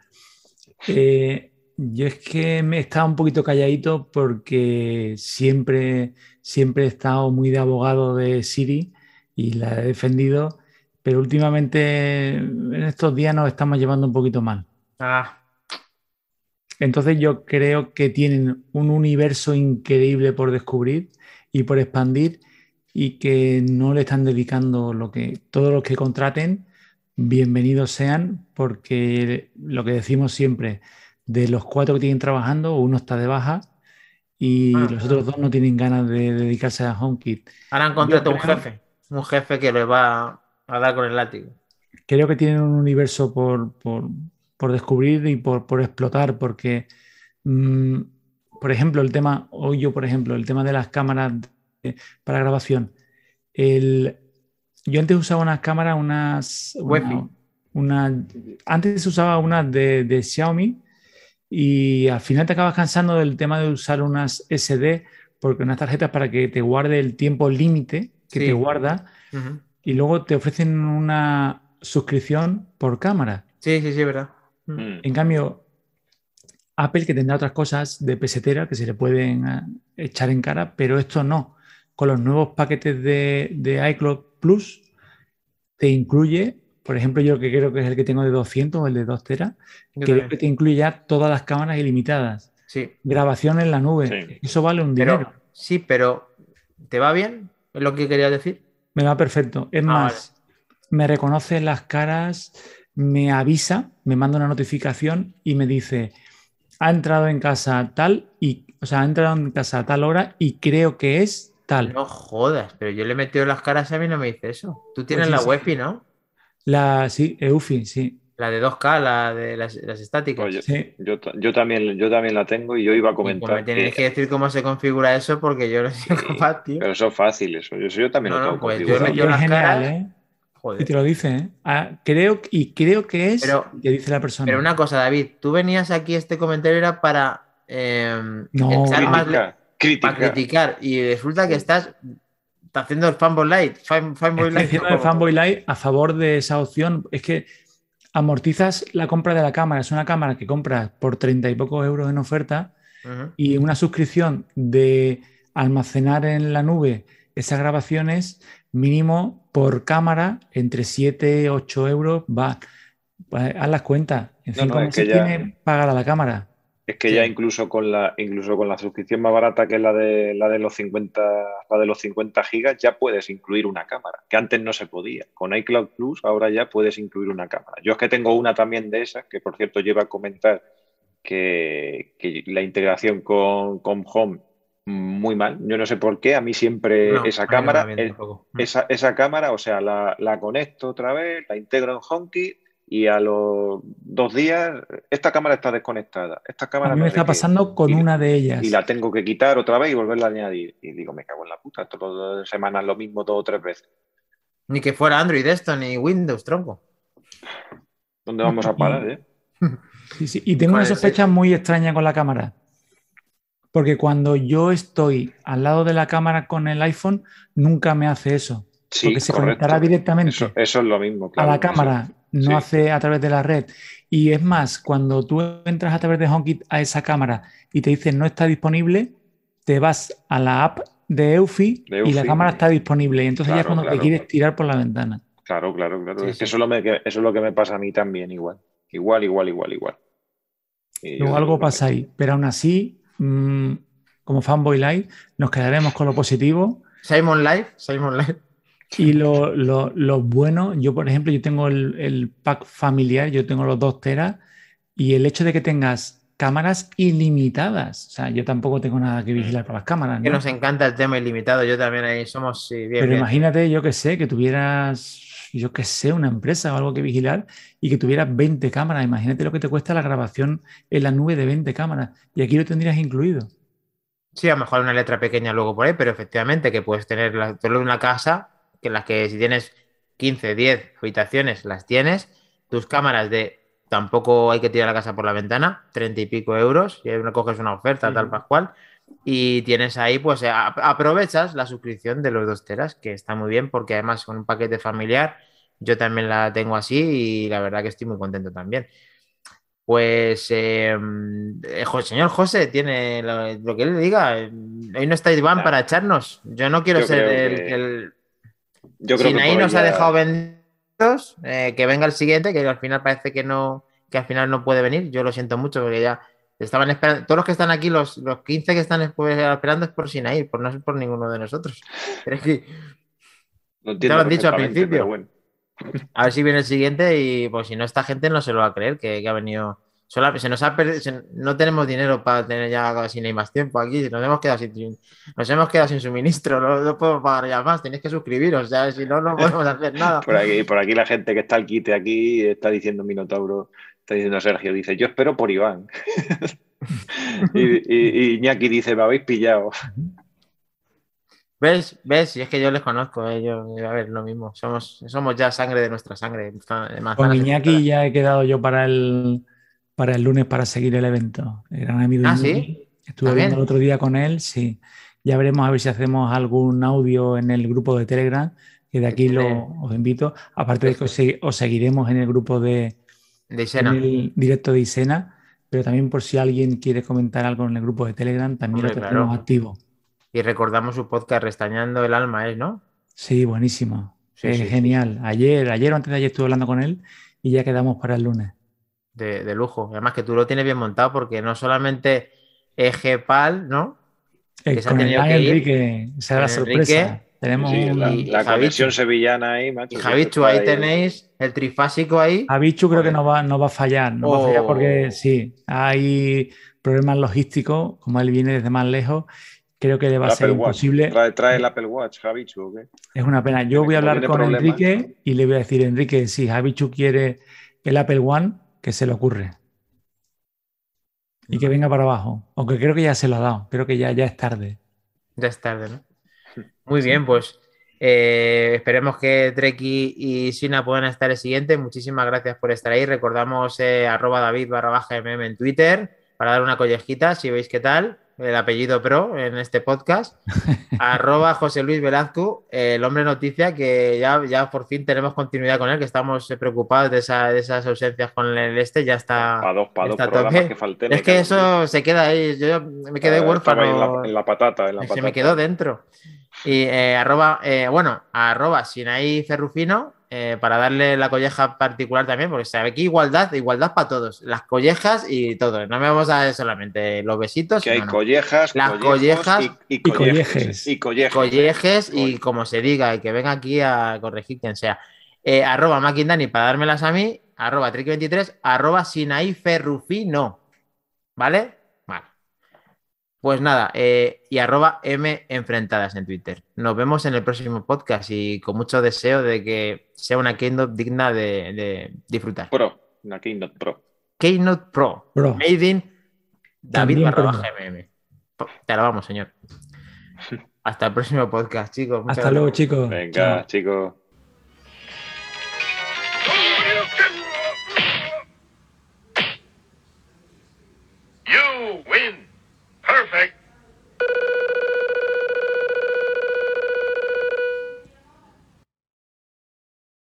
Eh, yo es que me he estado un poquito calladito porque siempre, siempre he estado muy de abogado de Siri y la he defendido, pero últimamente en estos días nos estamos llevando un poquito mal. Ah. Entonces yo creo que tienen un universo increíble por descubrir y por expandir y que no le están dedicando lo que todos los que contraten bienvenidos sean porque lo que decimos siempre de los cuatro que tienen trabajando uno está de baja y ah, los otros dos no tienen ganas de dedicarse a HomeKit. Ahora han contratado un jefe, un jefe que les va a dar con el látigo. Creo que tienen un universo por, por descubrir y por, por explotar, porque, mm, por ejemplo, el tema, hoy yo, por ejemplo, el tema de las cámaras de- para grabación. El, yo antes usaba unas cámaras, unas... Una- una- antes usaba unas de, de Xiaomi y al final te acabas cansando del tema de usar unas SD, porque unas tarjetas para que te guarde el tiempo límite que Sí. te guarda y luego te ofrecen una suscripción por cámara. Sí, sí, sí, verdad. Mm. En cambio, Apple que tendrá otras cosas de pesetera que se le pueden eh, echar en cara, pero esto no. Con los nuevos paquetes de, de iCloud Plus te incluye, por ejemplo, yo que creo que es el que tengo de 200 o el de 2 teras, creo que te incluye ya todas las cámaras ilimitadas. Sí, Grabación en la nube. Sí. Eso vale un pero, dinero. sí, pero ¿te va bien? ¿Es lo que quería decir? Me va perfecto. Es Ah, más, me reconoce las caras, me avisa, me manda una notificación y me dice, ha entrado en casa tal y, o sea, ha entrado en casa a tal hora y creo que es tal. No jodas, pero yo le he metido las caras y a mí no me dice eso. Tú tienes Pues sí, la sí. Wi-Fi, ¿no? La, sí, EUFI, sí. La de 2K, la de las, las estáticas. Oye, sí. Yo, yo, también, yo también la tengo y yo iba a Y pues me comentar tienes que, que decir cómo se configura eso porque yo no soy Sí, capaz, tío. pero eso es fácil, eso. Yo, eso yo también No, lo no, tengo pues yo configurado. las general, caras- ¿eh? Y te lo dice, ¿eh? Ah, creo, y creo que es, Pero- que dice la persona. Pero una cosa, David, tú venías aquí, este comentario era para eh, No, echar más le- Crítica, para crítica. criticar y resulta que estás, estás haciendo el fanboy light. Fan, fanboy Estoy light haciendo de Fanboy Light a favor de esa opción. Es que amortizas la compra de la cámara. Es una cámara que compras por 30 y pocos euros en oferta y una suscripción de almacenar en la nube esas grabaciones mínimo por cámara entre 7 y 8 euros va. Haz las cuentas. En No, cinco no, es meses ya- tiene pagada la cámara. Es que Sí. ya incluso con la incluso con la suscripción más barata que es la de la de los 50 la de los 50 gigas ya puedes incluir una cámara, que antes no se podía. Con iCloud Plus ahora ya puedes incluir una cámara. Yo es que tengo una también de esas, que por cierto lleva a comentar que, que la integración con, con Home muy mal. Yo no sé por qué, a mí siempre No, esa cámara, el- esa, esa cámara, o sea, la, la conecto otra vez, la integro en HomeKit y a los dos días esta cámara está desconectada. Esta cámara A mí me está pasando con Y- una de ellas. y la tengo que quitar otra vez y volverla a añadir. Y digo, me cago en la puta, todas las semanas lo mismo dos o tres veces. Ni que fuera Android esto, ni Windows, tronco. ¿Dónde vamos a parar, eh? Sí, sí. Y tengo una Joder, sospecha muy extraña con la cámara. Porque cuando yo estoy al lado de la cámara con el iPhone, nunca me hace eso. Sí, porque se correcto. conectará directamente Eso, eso es lo mismo, a la cámara, no sí. hace a través de la red. Y es más, cuando tú entras a través de HomeKit a esa cámara y te dicen no está disponible, te vas a la app de Eufy, De y la cámara está disponible. Y entonces ya es cuando claro. te quieres tirar por la ventana. Claro, claro, claro. Sí, es sí. que eso es, lo me- que- eso es lo que me pasa a mí también, igual. Igual, igual, igual, igual. Y Luego algo no, pasa ahí. Pero aún así, mm, como Fanboy Live, nos quedaremos con lo positivo. Simon Live, Simon Live. Y lo, lo- lo bueno, yo por ejemplo, yo tengo el, el pack familiar, yo tengo los dos teras, y el hecho de que tengas cámaras ilimitadas, o sea, yo tampoco tengo nada que vigilar por las cámaras, Que ¿no? nos encanta el tema ilimitado. Yo también ahí somos sí, bien, Pero bien. imagínate, yo que sé, que tuvieras, yo que sé, una empresa o algo que vigilar y que tuvieras 20 cámaras. Imagínate lo que te cuesta la grabación en la nube de 20 cámaras. Y aquí lo tendrías incluido. Sí, a lo mejor una letra pequeña luego por ahí, pero efectivamente que puedes tener la- solo una casa, que las que si tienes 15, 10 habitaciones, las tienes, tus cámaras de tampoco hay que tirar la casa por la ventana, 30 y pico euros, y coges una oferta, tal Ujú. pascual, y tienes ahí, pues a- aprovechas la suscripción de los dos teras, que está muy bien, porque además con un paquete familiar, yo también la tengo así y la verdad que estoy muy contento también. Pues eh, eh, jo- señor José, tiene lo, lo que él le diga. Hoy no está Iván para echarnos. Yo no quiero Yo ser el, que- el- Yo creo Si que nos ha ya- dejado vendidos, eh, que venga el siguiente, que al final parece que no, que al final no puede venir. Yo lo siento mucho porque ya estaban esperando. Todos los que están aquí, los, los 15 que están esp- esperando es por Sinaí, por no es por ninguno de nosotros. Pero es que Lo entiendo lo han dicho al principio. bueno. a ver si viene el siguiente y pues si no, esta gente no se lo va a creer que, que ha venido. Se nos ha perdido, se- no tenemos dinero para tener ya sin más tiempo aquí. Nos hemos quedado sin, nos hemos quedado sin suministro. No, no podemos pagar ya más. Tenéis que suscribiros. Ya, si no, no podemos hacer nada. Por aquí, por aquí la gente que está al quite aquí está diciendo Minotauro, Está diciendo Sergio, dice, yo espero por Iván. y, y, Iñaki dice, me habéis pillado. ¿Ves? ¿Ves? Y es que yo les conozco, eh, a ver, lo mismo. Somos, somos ya sangre de nuestra sangre. Con Iñaki ya he quedado yo para el, para el lunes para seguir el evento. El gran amigo ah, ¿sí? Estuve viendo el otro día con él, sí. Ya veremos a ver si hacemos algún audio en el grupo de Telegram, que de aquí lo, os invito. Aparte de que os, seguiremos en el grupo de, de Isena. el directo de Isena, pero también por si alguien quiere comentar algo en el grupo de Telegram, también lo tenemos activo. Y recordamos su podcast Restañando el Alma, ¿es, no? Sí, buenísimo. es genial. Ayer, ayer o antes de ayer estuve hablando con él y ya quedamos para el lunes. De, lujo. Además que tú lo tienes bien montado porque no solamente Egepal, ¿no? Eh, que con el Enrique, será la sorpresa. Tenemos la, conexión sevillana ahí, macho. Y Javichu, ahí, tenéis el trifásico ahí. Javichu creo que no va, no va a fallar, no va a fallar porque oh. sí, hay problemas logísticos, como él viene desde más lejos creo que le va a ser imposible. Trae, el Apple Watch, Javichu, ¿o qué? Es una pena. Yo voy a hablar con Enrique y le voy a decir, Enrique, si Javichu quiere el Apple One, que se le ocurre. Y que venga para abajo. Aunque creo que ya se lo ha dado. Creo que ya, ya es tarde. Ya es tarde, ¿no? Muy bien, pues eh, esperemos que Treki y Sina puedan estar el siguiente. Muchísimas gracias por estar ahí. Recordamos eh, arroba David barra baja mm en Twitter para dar una collejita si veis qué tal el apellido pro en este podcast, arroba José Luis Velazco, el hombre noticia, que ya, ya por fin tenemos continuidad con él, que estamos preocupados de, esas ausencias con el este, ya está. Para dos, para dos que Es que eso se queda ahí, yo me quedé huérfano. En la, patata, en la Se me quedó dentro. Y eh, arroba, eh, bueno, arroba Sinaí Ferrufino, eh, para darle la colleja particular también, porque sabe que igualdad, igualdad para todos, las collejas y todo. No me vamos a ver solamente los besitos. Que hay collejas, las collejas y, collejes, y, collejes. y como se diga, y que venga aquí a corregir quien sea. Eh, arroba Maquindani para dármelas a mí, arroba Trick23, arroba Sinaí Ferrufino. ¿Vale? Pues nada, eh, y arroba M enfrentadas en Twitter. Nos vemos en el próximo podcast y con mucho deseo de que sea una Keynote digna de, disfrutar. Pro, una Keynote Pro. Keynote Pro. Made in David barra. Te alabamos, señor. Hasta el próximo podcast, chicos. Hasta luego, chicos. Venga, chicos.